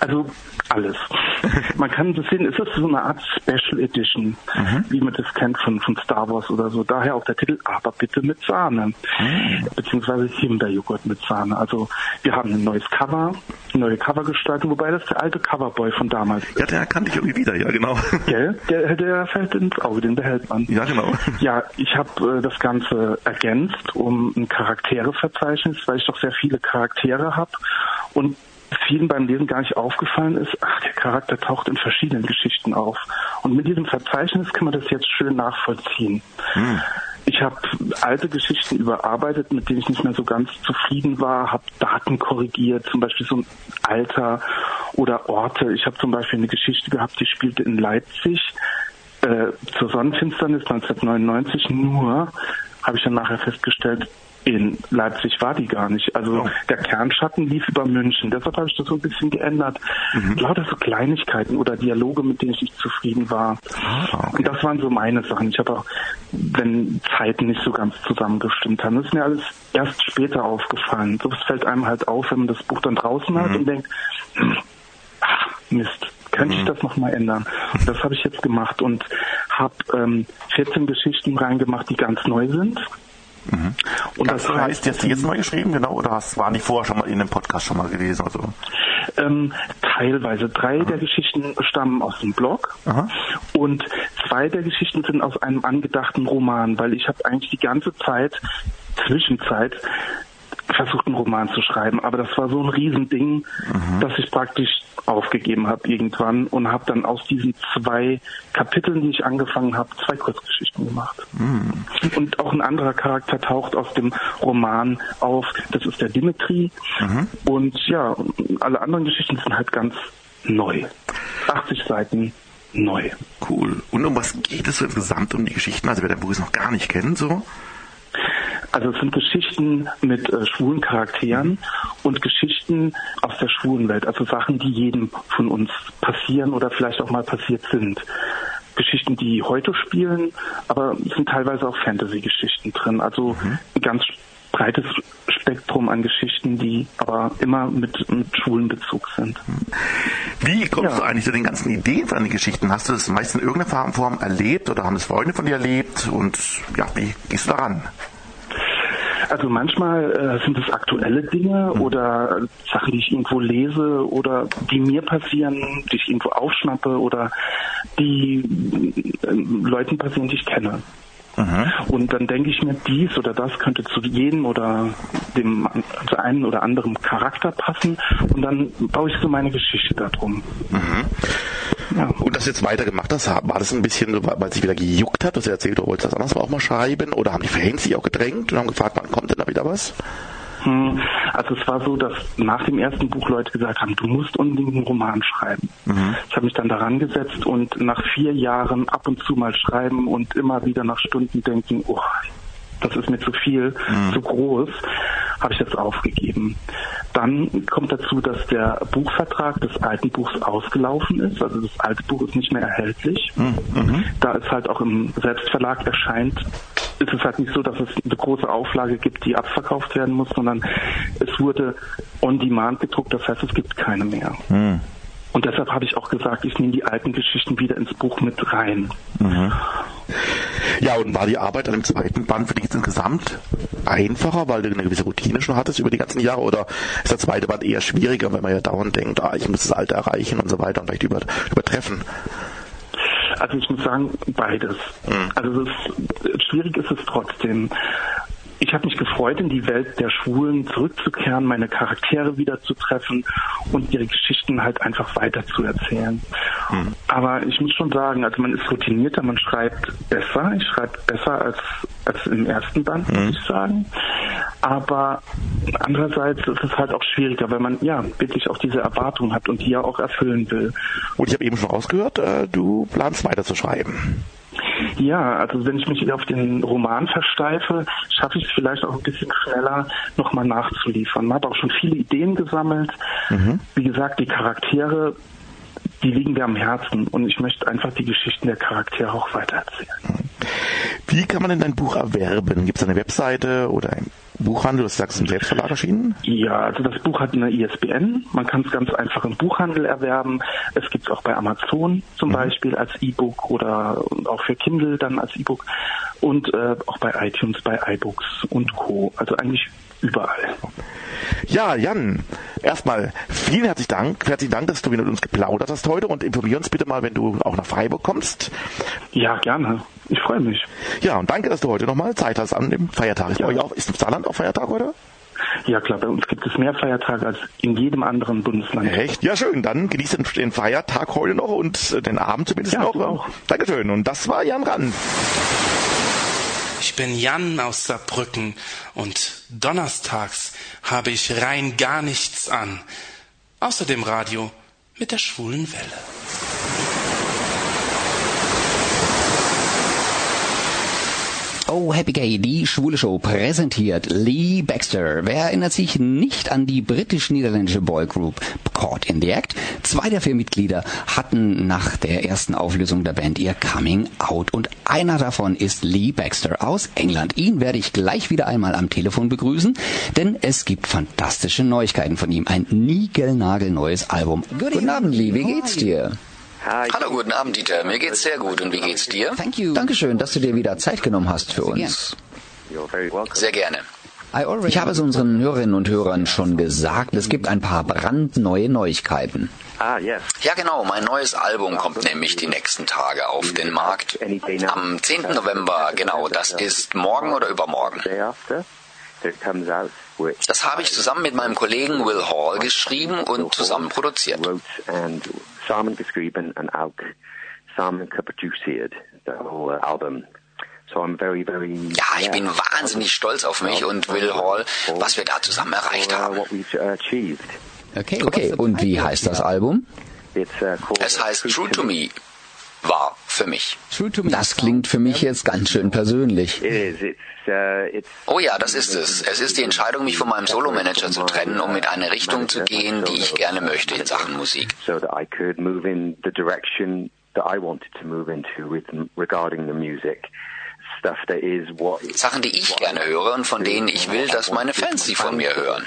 S10: Also alles. (laughs) Man kann das sehen, es ist so eine Art Special Edition,
S6: Mhm.
S10: wie man das kennt von, von Star Wars oder so. Daher auch der Titel, aber bitte mit Sahne.
S6: Mhm.
S10: Beziehungsweise Himbeerjoghurt mit Sahne. Also wir haben ein neues Cover, eine neue Covergestaltung, wobei das der alte Coverboy von damals
S6: Ja, der kannte ich irgendwie wieder, ja genau. (laughs)
S10: Gell? Der, der fällt ins Auge, den behält man.
S6: Ja, genau. (laughs)
S10: Ja, ich habe äh, das Ganze ergänzt um ein Charaktereverzeichnis, weil ich doch sehr viele Charaktere habe und vielen beim Lesen gar nicht aufgefallen ist, ach, der Charakter taucht in verschiedenen Geschichten auf. Und mit diesem Verzeichnis kann man das jetzt schön nachvollziehen. Ich habe alte Geschichten überarbeitet, mit denen ich nicht mehr so ganz zufrieden war, habe Daten korrigiert, zum Beispiel so ein Alter oder Orte. Ich habe zum Beispiel eine Geschichte gehabt, die spielte in Leipzig äh, zur Sonnenfinsternis 1999. Nur habe ich dann nachher festgestellt, in Leipzig war die gar nicht. Also der Kernschatten lief über München. Deshalb habe ich das so ein bisschen geändert. Lauter so Kleinigkeiten oder Dialoge, mit denen ich nicht zufrieden war. Und das waren so meine Sachen. Ich habe auch, wenn Zeiten nicht so ganz zusammengestimmt haben, das ist mir alles erst später aufgefallen. So fällt einem halt auf, wenn man das Buch dann draußen hat und denkt, ach, (clears throat) Mist, könnte ich das nochmal ändern? Und das habe ich jetzt gemacht und habe ähm, 14 Geschichten reingemacht, die ganz neu sind. Und
S6: Das heißt, jetzt, jetzt neu geschrieben, genau, oder hast, waren die vorher schon mal in dem Podcast schon mal gewesen? Also,
S10: Ähm, teilweise. Drei der Geschichten stammen aus dem Blog und zwei der Geschichten sind aus einem angedachten Roman, weil ich habe eigentlich die ganze Zeit, Zwischenzeit, versucht, einen Roman zu schreiben. Aber das war so ein Riesending, dass ich praktisch aufgegeben habe irgendwann und habe dann aus diesen zwei Kapiteln, die ich angefangen habe, zwei Kurzgeschichten gemacht. Und auch ein anderer Charakter taucht aus dem Roman auf. Das ist der Dimitri. Und ja, alle anderen Geschichten sind halt ganz neu. 80 Seiten neu.
S6: cool. Und um was geht es so insgesamt um die Geschichten? Also wer dein Buch jetzt noch gar nicht kennt, so?
S10: Also es sind Geschichten mit äh, schwulen Charakteren und Geschichten aus der schwulen Welt, also Sachen, die jedem von uns passieren oder vielleicht auch mal passiert sind. Geschichten, die heute spielen, aber es sind teilweise auch Fantasy-Geschichten drin. Also ein ganz breites Spektrum an Geschichten, die aber immer mit, mit schwulen Bezug sind.
S6: Wie kommst du eigentlich zu den ganzen Ideen von den Geschichten? Hast du das meist in irgendeiner Form erlebt oder haben es Freunde von dir erlebt? Und ja, wie gehst du daran?
S10: Also manchmal äh, sind es aktuelle Dinge oder äh, Sachen, die ich irgendwo lese oder die mir passieren, die ich irgendwo aufschnappe oder die äh, Leuten passieren, die ich kenne. Und dann denke ich mir, dies oder das könnte zu jedem oder dem zu einem oder anderen Charakter passen und dann baue ich so meine Geschichte darum.
S6: Und das jetzt weitergemacht hast, war das ein bisschen, weil es sich wieder gejuckt hat, dass du erzählt, du wolltest das anders auch mal schreiben? Oder haben die Fans sich auch gedrängt und haben gefragt, wann kommt denn da wieder was?
S10: Also es war so, dass nach dem ersten Buch Leute gesagt haben, du musst unbedingt einen Roman schreiben. Ich habe mich dann daran gesetzt und nach vier Jahren ab und zu mal schreiben und immer wieder nach Stunden denken, oh, das ist mir zu viel, zu groß, habe ich das aufgegeben. Dann kommt dazu, dass der Buchvertrag des alten Buchs ausgelaufen ist. Also das alte Buch ist nicht mehr erhältlich. Da es halt auch im Selbstverlag erscheint, ist es halt nicht so, dass es eine große Auflage gibt, die abverkauft werden muss, sondern es wurde on demand gedruckt, das heißt, es gibt keine mehr. Und deshalb habe ich auch gesagt, ich nehme die alten Geschichten wieder ins Buch mit rein.
S6: Ja, und war die Arbeit an dem zweiten Band für dich jetzt insgesamt einfacher, weil du eine gewisse Routine schon hattest über die ganzen Jahre? Oder ist der zweite Band eher schwieriger, wenn man ja dauernd denkt, ah, ich muss das Alte erreichen und so weiter und vielleicht über, übertreffen?
S10: Also ich muss sagen, beides. Also es ist, schwierig ist es trotzdem. Ich habe mich gefreut, in die Welt der Schwulen zurückzukehren, meine Charaktere wieder zu treffen und ihre Geschichten halt einfach weiter zu erzählen. Aber ich muss schon sagen, also man ist routinierter, man schreibt besser. Ich schreibe besser als, als im ersten Band, muss ich sagen. Aber andererseits ist es halt auch schwieriger, weil man ja wirklich auch diese Erwartung hat und die ja auch erfüllen will.
S6: Und ich habe eben schon rausgehört, äh, du planst weiter zu schreiben.
S10: Ja, also wenn ich mich auf den Roman versteife, schaffe ich es vielleicht auch ein bisschen schneller, nochmal nachzuliefern. Man hat auch schon viele Ideen gesammelt. Wie gesagt, die Charaktere, die liegen mir am Herzen und ich möchte einfach die Geschichten der Charaktere auch weitererzählen.
S6: Wie kann man denn dein Buch erwerben? Gibt es eine Webseite oder ein Buchhandel? Du sagst, im Selbstverlag erschienen?
S10: Ja, also das Buch hat eine ISBN. Man kann es ganz einfach im Buchhandel erwerben. Es gibt es auch bei Amazon zum Beispiel als E-Book oder auch für Kindle dann als E-Book und äh, auch bei iTunes, bei iBooks und Co. Also eigentlich überall.
S6: Ja, Jan, erstmal vielen herzlichen Dank, herzlichen Dank, dass du wieder mit uns geplaudert hast heute und informier uns bitte mal, wenn du auch nach Freiburg kommst.
S10: Ja, gerne. Ich freue mich.
S6: Ja, und danke, dass du heute nochmal Zeit hast an dem Feiertag. Ist, euch auch, ist im Saarland auch Feiertag heute?
S10: Ja klar, bei uns gibt es mehr Feiertage als in jedem anderen Bundesland.
S6: Echt? Ja, schön. Dann genießt den, den Feiertag heute noch und den Abend zumindest
S10: Ja,
S6: noch.
S10: du auch.
S6: Dankeschön. Und das war Jan Rand.
S11: Ich bin Jan aus Saarbrücken und donnerstags habe ich rein gar nichts an. Außer dem Radio mit der schwulen Welle.
S2: Oh, Happy Gay, die schwule Show präsentiert Lee Baxter. Wer erinnert sich nicht an die britisch-niederländische Boygroup Caught in the Act? Zwei der vier Mitglieder hatten nach der ersten Auflösung der Band ihr Coming Out und einer davon ist Lee Baxter aus England. Ihn werde ich gleich wieder einmal am Telefon begrüßen, denn es gibt fantastische Neuigkeiten von ihm. Ein niegelnagelneues Album. Guten Abend, Lee, wie geht's dir?
S12: Hallo, guten Abend, Dieter. Mir geht's sehr gut. Und wie geht's dir?
S2: Dankeschön, dass du dir wieder Zeit genommen hast für uns.
S12: Sehr gerne.
S2: Ich habe es unseren Hörerinnen und Hörern schon gesagt, es gibt ein paar brandneue Neuigkeiten.
S12: Ja, genau. Mein neues Album kommt nämlich die nächsten Tage auf den Markt. Am 10. November, genau. Das ist morgen oder übermorgen. Das habe ich zusammen mit meinem Kollegen Will Hall geschrieben und zusammen produziert.
S13: And samengeschrieben and auch samengeproduceerd, the whole uh, album. So I'm very, very
S12: Ja, ich bin wahnsinnig stolz auf mich und Will Hall, was wir da zusammen erreicht haben.
S13: what we've uh, achieved.
S2: Okay, okay. Und wie heißt das Album?
S13: It's uh, called
S12: Es heißt True to Me. War für mich.
S2: Das klingt für mich jetzt ganz schön persönlich.
S13: It is. It's uh, it's
S12: Oh ja, das ist es. Es ist die Entscheidung, mich von meinem Solo-Manager zu trennen, um in eine Richtung zu gehen, die ich gerne möchte in Sachen Musik. Sachen, die ich gerne höre und von denen ich will, dass meine Fans sie von mir hören.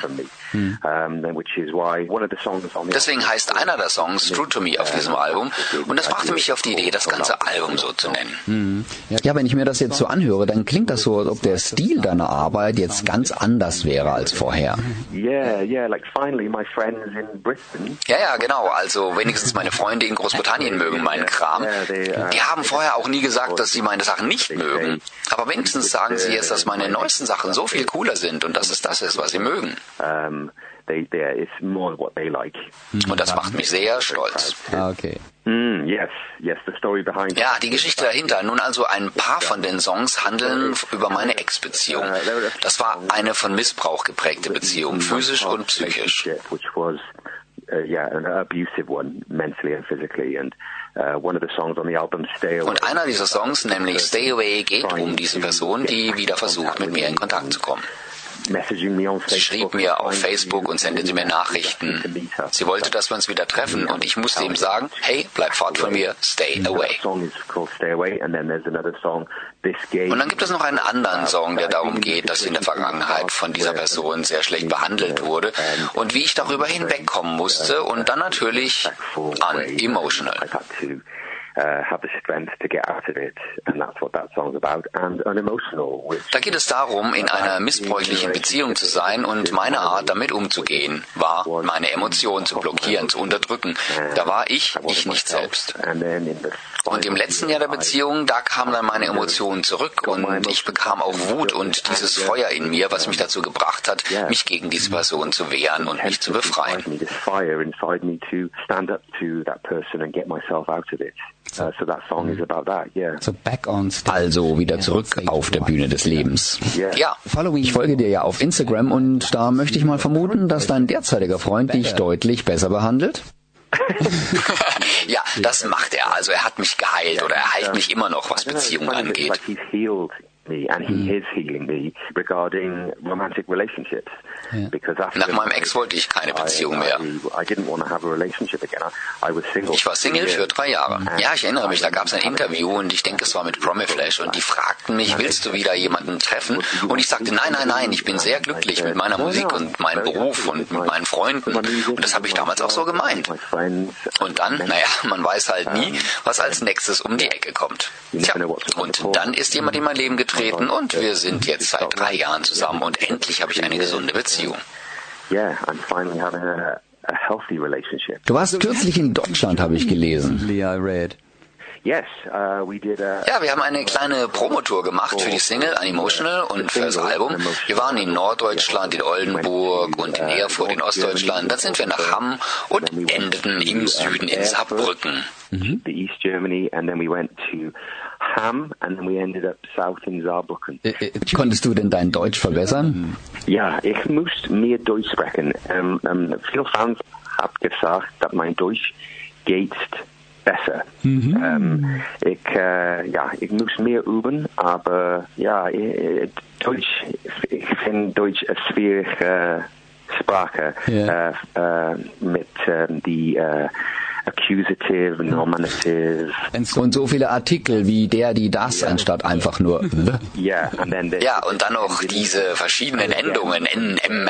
S13: then which is why one of the songs on the
S12: Deswegen heißt einer der Songs True to Me auf diesem Album und das brachte mich auf die Idee, das ganze Album so zu nennen.
S2: Ja, wenn ich mir das jetzt so anhöre, dann klingt das so, als ob der Stil deiner Arbeit jetzt ganz anders wäre als vorher.
S13: Yeah, yeah, like finally my friends in Brisbane
S12: Ja, ja, genau. Also wenigstens meine Freunde in Großbritannien mögen meinen Kram. Die haben vorher auch nie gesagt, dass sie meine Sachen nicht mögen. Aber wenigstens sagen sie jetzt, dass meine neuesten Sachen so viel cooler sind und dass es das ist, was sie mögen.
S13: um, they, they, it's more what they like.
S12: Und das macht mich sehr stolz.
S2: Ah, okay.
S13: Mm, yes, yes, the story behind
S12: Ja, die Geschichte dahinter. Nun also ein paar von den Songs handeln über meine Ex-Beziehung. Das war eine von Missbrauch geprägte Beziehung, physisch und psychisch.
S13: which was uh, yeah, an abusive one, mentally and physically. And one of the songs on the album, Stay Away.
S12: Und einer dieser Songs, nämlich Stay Away, geht um diese Person, die wieder versucht, mit mir in Kontakt zu kommen. Sie schrieb mir auf Facebook und sendete mir Nachrichten. Sie wollte, dass wir uns wieder treffen und ich musste ihm sagen, hey, bleib fort von mir, stay away. Und dann gibt es noch einen anderen Song, der darum geht, dass ich in der Vergangenheit von dieser Person sehr schlecht behandelt wurde und wie ich darüber hinwegkommen musste und dann natürlich
S13: had to uh, have the strength to get out of it, and that's what that song's about. And unemotional, which
S12: Da geht es darum, in einer missbräuchlichen Beziehung zu sein und meine Art damit umzugehen, war, meine Emotionen zu blockieren, zu unterdrücken. Da war ich, ich nicht selbst.
S13: and then in the
S12: Und im letzten Jahr der Beziehung, da kamen dann meine Emotionen zurück und ich bekam auch Wut und dieses Feuer in mir, was mich dazu gebracht hat, mich gegen diese Person zu wehren und mich zu befreien.
S13: Uh, so that song is about that, yeah.
S2: So back on Also wieder zurück auf der Bühne des Lebens.
S12: Ja,
S2: Ich folge dir ja auf Instagram und da möchte ich mal vermuten, dass dein derzeitiger Freund dich deutlich besser behandelt. (laughs)
S12: ja, das macht er. Also er hat mich geheilt oder er heilt mich immer noch, was Beziehungen angeht.
S13: Me and he is healing me regarding romantic relationships. Because after
S12: Nach meinem Ex wollte ich keine Beziehung mehr.
S13: I, I didn't want to have a relationship again. I, I was single.
S12: Ich war Single für drei Jahre. Ja, ich erinnere mich, da gab es ein Interview und ich denke, es war mit Promiflash und die fragten mich, willst du wieder jemanden treffen? Und ich sagte, nein, nein, nein, ich bin sehr glücklich mit meiner Musik und meinem Beruf und mit meinen Freunden. Und das habe ich damals auch so gemeint. Und dann, naja, man weiß halt nie, was als nächstes um die Ecke kommt. Tja, und dann ist jemand in mein Leben getreten und wir sind jetzt seit drei Jahren zusammen und endlich habe ich eine gesunde Beziehung.
S13: Yeah, I'm finally having a, a healthy relationship.
S2: Du warst kürzlich in Deutschland, habe ich gelesen.
S12: Ja, wir haben eine kleine Promotour gemacht für die Single Unemotional und für das Album. Wir waren in Norddeutschland, in Oldenburg und in Erfurt in Ostdeutschland. Dann sind wir nach Hamm und endeten im Süden in Saarbrücken.
S13: the East Germany, and then we went to Ham, and then we ended up south in Saarbrücken.
S2: Konntest du denn dein Deutsch verbessern?
S13: Ja, ich muss mehr Deutsch sprechen. Ähm, ähm, viele Fans haben gesagt, dass mein Deutsch geht besser. Ähm, ich, äh, ja, ich muss mehr üben, aber ja, äh, Deutsch, ich finde Deutsch eine schwierige Sprache
S2: Ja.
S13: äh, äh, mit ähm, die äh, Accusative, Nominative.
S2: Und so viele Artikel wie der, die, das, anstatt einfach nur the.
S13: Yeah, and then the,
S12: Ja, und dann noch diese verschiedenen Endungen, N, M,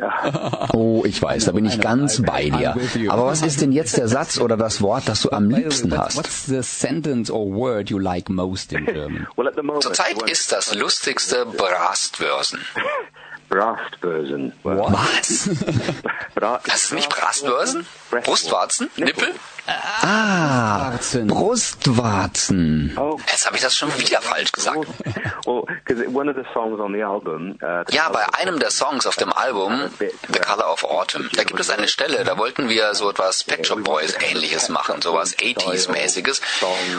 S13: uh,
S2: Oh, ich weiß, da bin ich ganz bei dir. Aber was ist denn jetzt der Satz oder das Wort, das du am liebsten hast?
S14: What's the sentence or word you like most in German? (laughs)
S13: well, at the moment,
S12: Zurzeit ist das lustigste (laughs) Brastbörsen.
S2: Was?
S13: Bra
S12: Das ist nicht Brastbörsen? Brustwarzen? Nippel?
S2: Ah, Brustwarzen.
S13: Oh,
S12: Jetzt habe ich das schon wieder falsch gesagt.
S13: well, because one of the songs on the album. Uh, the
S12: Ja, bei einem der Songs auf dem Album, The Color of Autumn, da gibt es eine Stelle, da wollten wir so etwas Pet Shop Boys ähnliches machen, sowas 80s-mäßiges.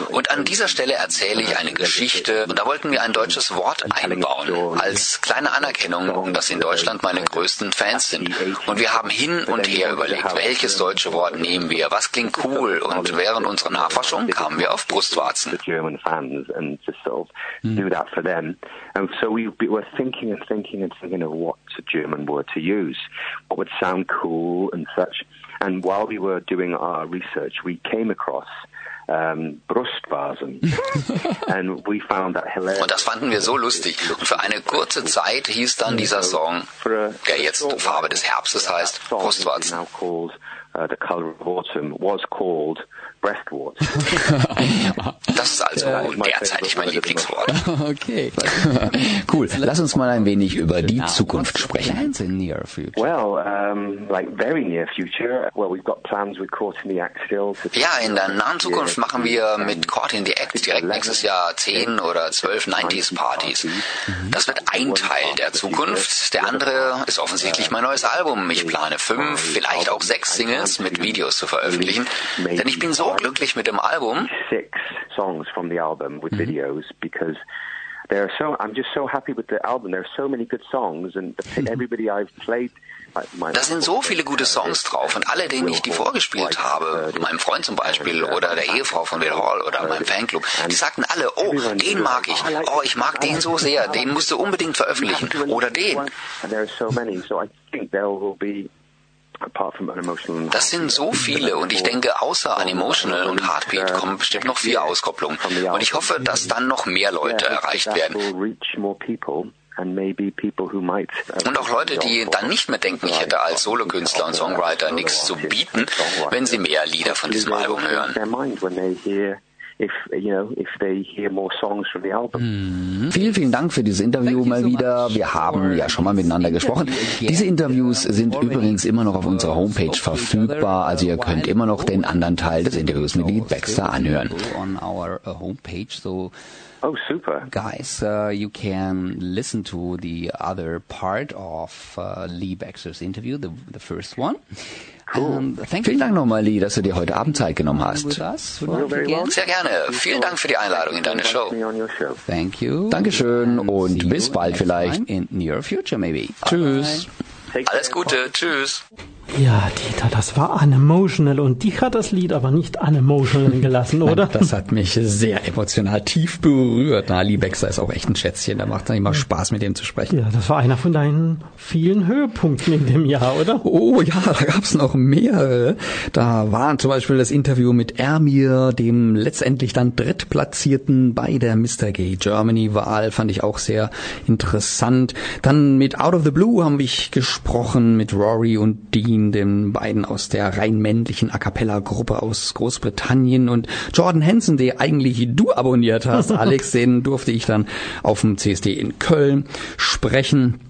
S12: Und an dieser Stelle erzähle ich eine Geschichte und da wollten wir ein deutsches Wort einbauen, als kleine Anerkennung, dass in Deutschland meine größten Fans sind. Und wir haben hin und her überlegt, welches deutsche Wort nehmen wir, was klingt cool und während unserer Nachforschung kamen wir auf Brustwarzen.
S13: the German fans and to sort of do that for them. And so we we were thinking and thinking and thinking of what a German word to use, what would sound cool and such. And while we were doing our research, we came across um, Brustvasen, (laughs) and we found that hilarious.
S12: Und das fanden wir so lustig. Und für eine kurze Zeit hieß dann dieser Song, der jetzt Farbe des Herbstes heißt, Brustwarzen.
S13: Uh, the color of autumn, was called breastwarts. (laughs)
S12: Das ist also derzeitig mein Lieblingswort. (laughs)
S14: Okay. (laughs)
S2: Cool. Lass uns mal ein wenig über die Zukunft
S14: What's the
S2: sprechen.
S13: Well, um, like very near future. Well, we've got plans with Court in the Act still. To
S12: Ja, in der nahen Zukunft machen wir mit Caught in the Act direkt nächstes Jahr 10 oder 12 90s-Partys. Das wird ein Teil der Zukunft. Der andere ist offensichtlich mein neues Album. Ich plane fünf, vielleicht auch sechs Singles mit Videos zu veröffentlichen. Denn ich bin so glücklich mit dem Album.
S13: six songs from the album with videos because there are so. I'm just so happy with the album. There are so many good songs, and the, everybody I've played.
S12: Da sind so viele gute Songs drauf und alle, denen ich die vorgespielt habe, meinem Freund zum Beispiel oder der Ehefrau von Will Hall oder meinem Fanclub, die sagten alle, oh, den mag ich, oh, ich mag den so sehr, den musst du unbedingt veröffentlichen oder den. Das sind so viele und ich denke, außer Unemotional und Heartbeat kommen bestimmt noch vier Auskopplungen. Und ich hoffe, dass dann noch mehr Leute erreicht werden.
S13: uh,
S12: Und auch Leute, die dann nicht mehr denken, ich hätte als Solokünstler und Songwriter nichts zu bieten, wenn sie mehr Lieder von diesem Album hören.
S13: If you know, if they hear more songs from the album.
S2: Vielen, vielen Dank für dieses Interview mal wieder. Wir haben ja schon mal miteinander gesprochen. Diese Interviews sind übrigens immer noch auf unserer Homepage verfügbar, also ihr könnt immer noch den anderen Teil des Interviews mit Lee Baxter anhören.
S14: On our homepage, so
S13: Oh, super.
S14: guys, uh, you can listen to the other part of uh, Lee Baxter's interview, the, the first one. And thank
S2: Vielen
S14: you
S2: Dank nochmal, Lee, dass du dir heute Abend Zeit genommen
S14: with
S2: hast.
S14: us. Would like again.
S12: Sehr gerne. Vielen Dank für die Einladung in deine Show.
S13: Me on your show.
S14: Thank you.
S2: Dankeschön
S14: And
S2: und bis
S14: you
S2: bald vielleicht.
S14: In near future, maybe.
S2: Tschüss.
S12: Alles Gute. Tschüss.
S1: Ja, Dieter, das war unemotional und dich hat das Lied aber nicht unemotional (laughs) gelassen, oder?
S2: Das hat mich sehr emotional tief berührt. Na, Liebexer ist auch echt ein Schätzchen, da macht dann immer Spaß, mit dem zu sprechen.
S1: Ja, das war einer von deinen vielen Höhepunkten in dem Jahr, oder?
S2: Oh ja, da gab's noch mehrere. Da war zum Beispiel das Interview mit Ermir, dem letztendlich dann Drittplatzierten bei der Mr. Gay Germany Wahl, fand ich auch sehr interessant. Dann mit Out of the Blue haben wir gesprochen, mit Rory und Dean Dean, den beiden aus der rein männlichen A Cappella Gruppe aus Großbritannien und Jordan Hansen, den eigentlich du abonniert hast, (laughs) Alex, den durfte ich dann auf dem CSD in Köln sprechen.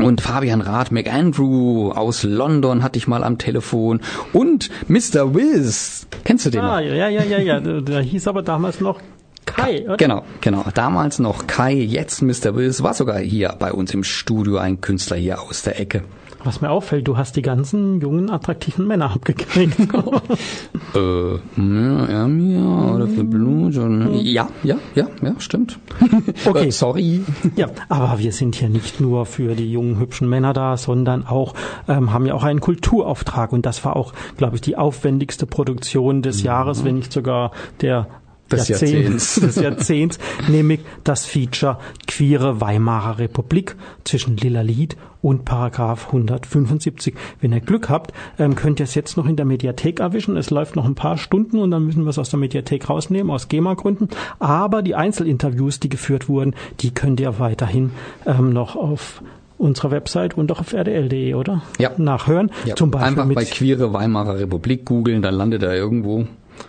S2: Und Fabian Rath McAndrew aus London hatte ich mal am Telefon. Und Mr. Wiz. Kennst du den
S1: ah,
S2: noch?
S1: Ja, ja, ja, ja. Der hieß aber damals noch Kai, oder?
S2: Genau, genau. Damals noch Kai, jetzt Mr. Wiz. War sogar hier bei uns im Studio ein Künstler hier aus der Ecke.
S1: Was mir auffällt, du hast die ganzen jungen, attraktiven Männer abgekriegt. (laughs)
S2: äh, ja, ja, oder für Blut. Ja, ja, ja, ja, stimmt. (laughs)
S1: Okay.
S2: Äh, sorry.
S1: Ja, aber wir sind hier nicht nur für die jungen, hübschen Männer da, sondern auch, ähm, haben ja auch einen Kulturauftrag. Und das war auch, glaube ich, die aufwendigste Produktion des Jahres, wenn nicht sogar der
S2: des Jahrzehnts.
S1: des Jahrzehnts, nämlich das Feature Queere Weimarer Republik zwischen Lilla Lied und Paragraph 175. Wenn ihr Glück habt, ähm, könnt ihr es jetzt noch in der Mediathek erwischen. Es läuft noch ein paar Stunden und dann müssen wir es aus der Mediathek rausnehmen, aus GEMA-Gründen. Aber die Einzelinterviews, die geführt wurden, die könnt ihr weiterhin ähm, noch auf unserer Website und auch auf rdl.de, oder?
S2: Ja.
S1: Nachhören.
S2: Ja.
S1: Zum Beispiel
S2: Einfach bei Queere Weimarer Republik googeln, dann landet er irgendwo.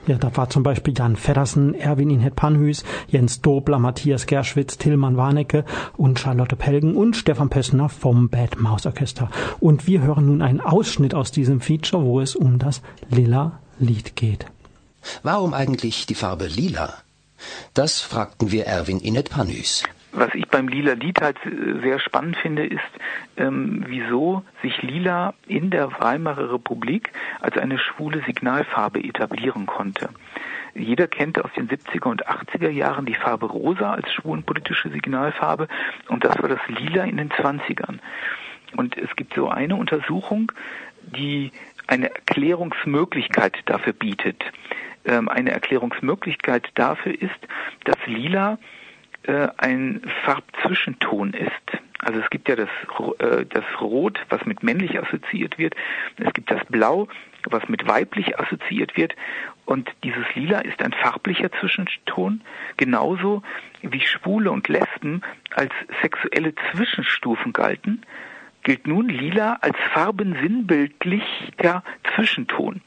S1: Ja, da war zum Beispiel Jan Feddersen, Erwin Inhet Panhüs, Jens Dobler, Matthias Gerschwitz, Tillmann Warnecke und Charlotte Pelgen und Stefan Pössner vom Bad Maus Orchester. Und wir hören nun einen Ausschnitt aus diesem Feature, wo es um das Lila Lied geht.
S15: Warum eigentlich die Farbe Lila? Das fragten wir Erwin Inhet Panhüs.
S16: Was ich beim Lila Lied halt sehr spannend finde, ist, ähm, wieso sich Lila in der Weimarer Republik als eine schwule Signalfarbe etablieren konnte. Jeder kennt aus den 70er und 80er Jahren die Farbe Rosa als schwulenpolitische Signalfarbe und das war das Lila in den 20ern. Und es gibt so eine Untersuchung, die eine Erklärungsmöglichkeit dafür bietet. Ähm, eine Erklärungsmöglichkeit dafür ist, dass Lila äh, ein Farbzwischenton ist. Also es gibt ja das, äh, das Rot, was mit männlich assoziiert wird. Es gibt das Blau, was mit weiblich assoziiert wird. Und dieses Lila ist ein farblicher Zwischenton, genauso wie Schwule und Lesben als sexuelle Zwischenstufen galten, gilt nun Lila als farbensinnbildlicher Zwischenton.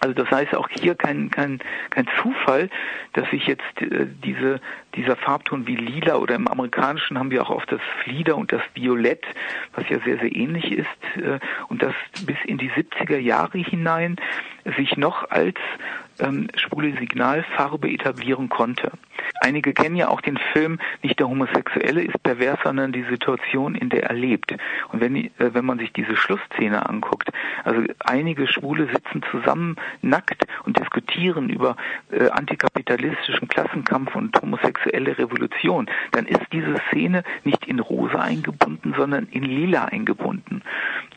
S16: Also das heißt auch hier kein, kein, kein Zufall, dass sich jetzt äh, diese, dieser Farbton wie lila oder im Amerikanischen haben wir auch oft das Flieder und das Violett, was ja sehr, sehr ähnlich ist äh, und das bis in die 70er Jahre hinein sich noch als ähm, schwule Signalfarbe etablieren konnte. Einige kennen ja auch den Film, nicht der Homosexuelle ist pervers, sondern die Situation, in der er lebt. Und wenn, äh, wenn man sich diese Schlussszene anguckt, also einige Schwule sitzen zusammen nackt und diskutieren über äh, antikapitalistischen Klassenkampf und homosexuelle Revolution, dann ist diese Szene nicht in rosa eingebunden, sondern in lila eingebunden.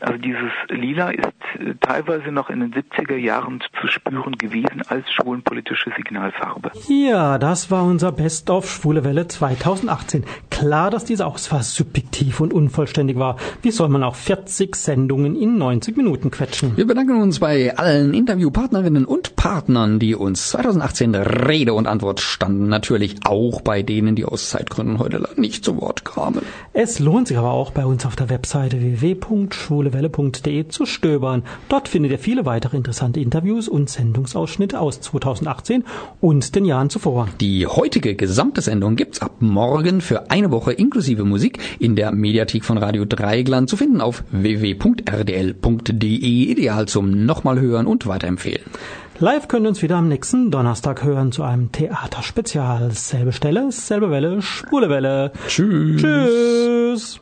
S16: Also dieses Lila ist äh, teilweise noch in den 70er Jahren zu spüren gewesen als schwulenpolitische Signalfarbe.
S1: Ja, das war unser Best of Schwule Welle 2018. Klar, dass diese Auswahl subjektiv und unvollständig war. Wie soll man auch 40 Sendungen in 90 Minuten quetschen?
S2: Wir bedanken uns bei allen Interviewpartnerinnen und Partnern, die uns 2018 Rede und Antwort standen. Natürlich auch bei denen, die aus Zeitgründen heute nicht zu Wort kamen.
S1: Es lohnt sich aber auch bei uns auf der Webseite www.schwulewelle.de zu stöbern. Dort findet ihr viele weitere interessante Interviews und Sendungsausschnitte aus 2018 und den Jahren zuvor.
S2: Die heutige gesamte Sendung gibt's ab morgen für eine Woche inklusive Musik in der Mediathek von Radio Dreigland zu finden auf www.rdl.de, ideal zum nochmal hören und weiterempfehlen.
S1: Live könnt ihr uns wieder am nächsten Donnerstag hören zu einem Theaterspezial. Selbe Stelle, selbe Welle, Spule Welle.
S2: Tschüss.
S1: Tschüss.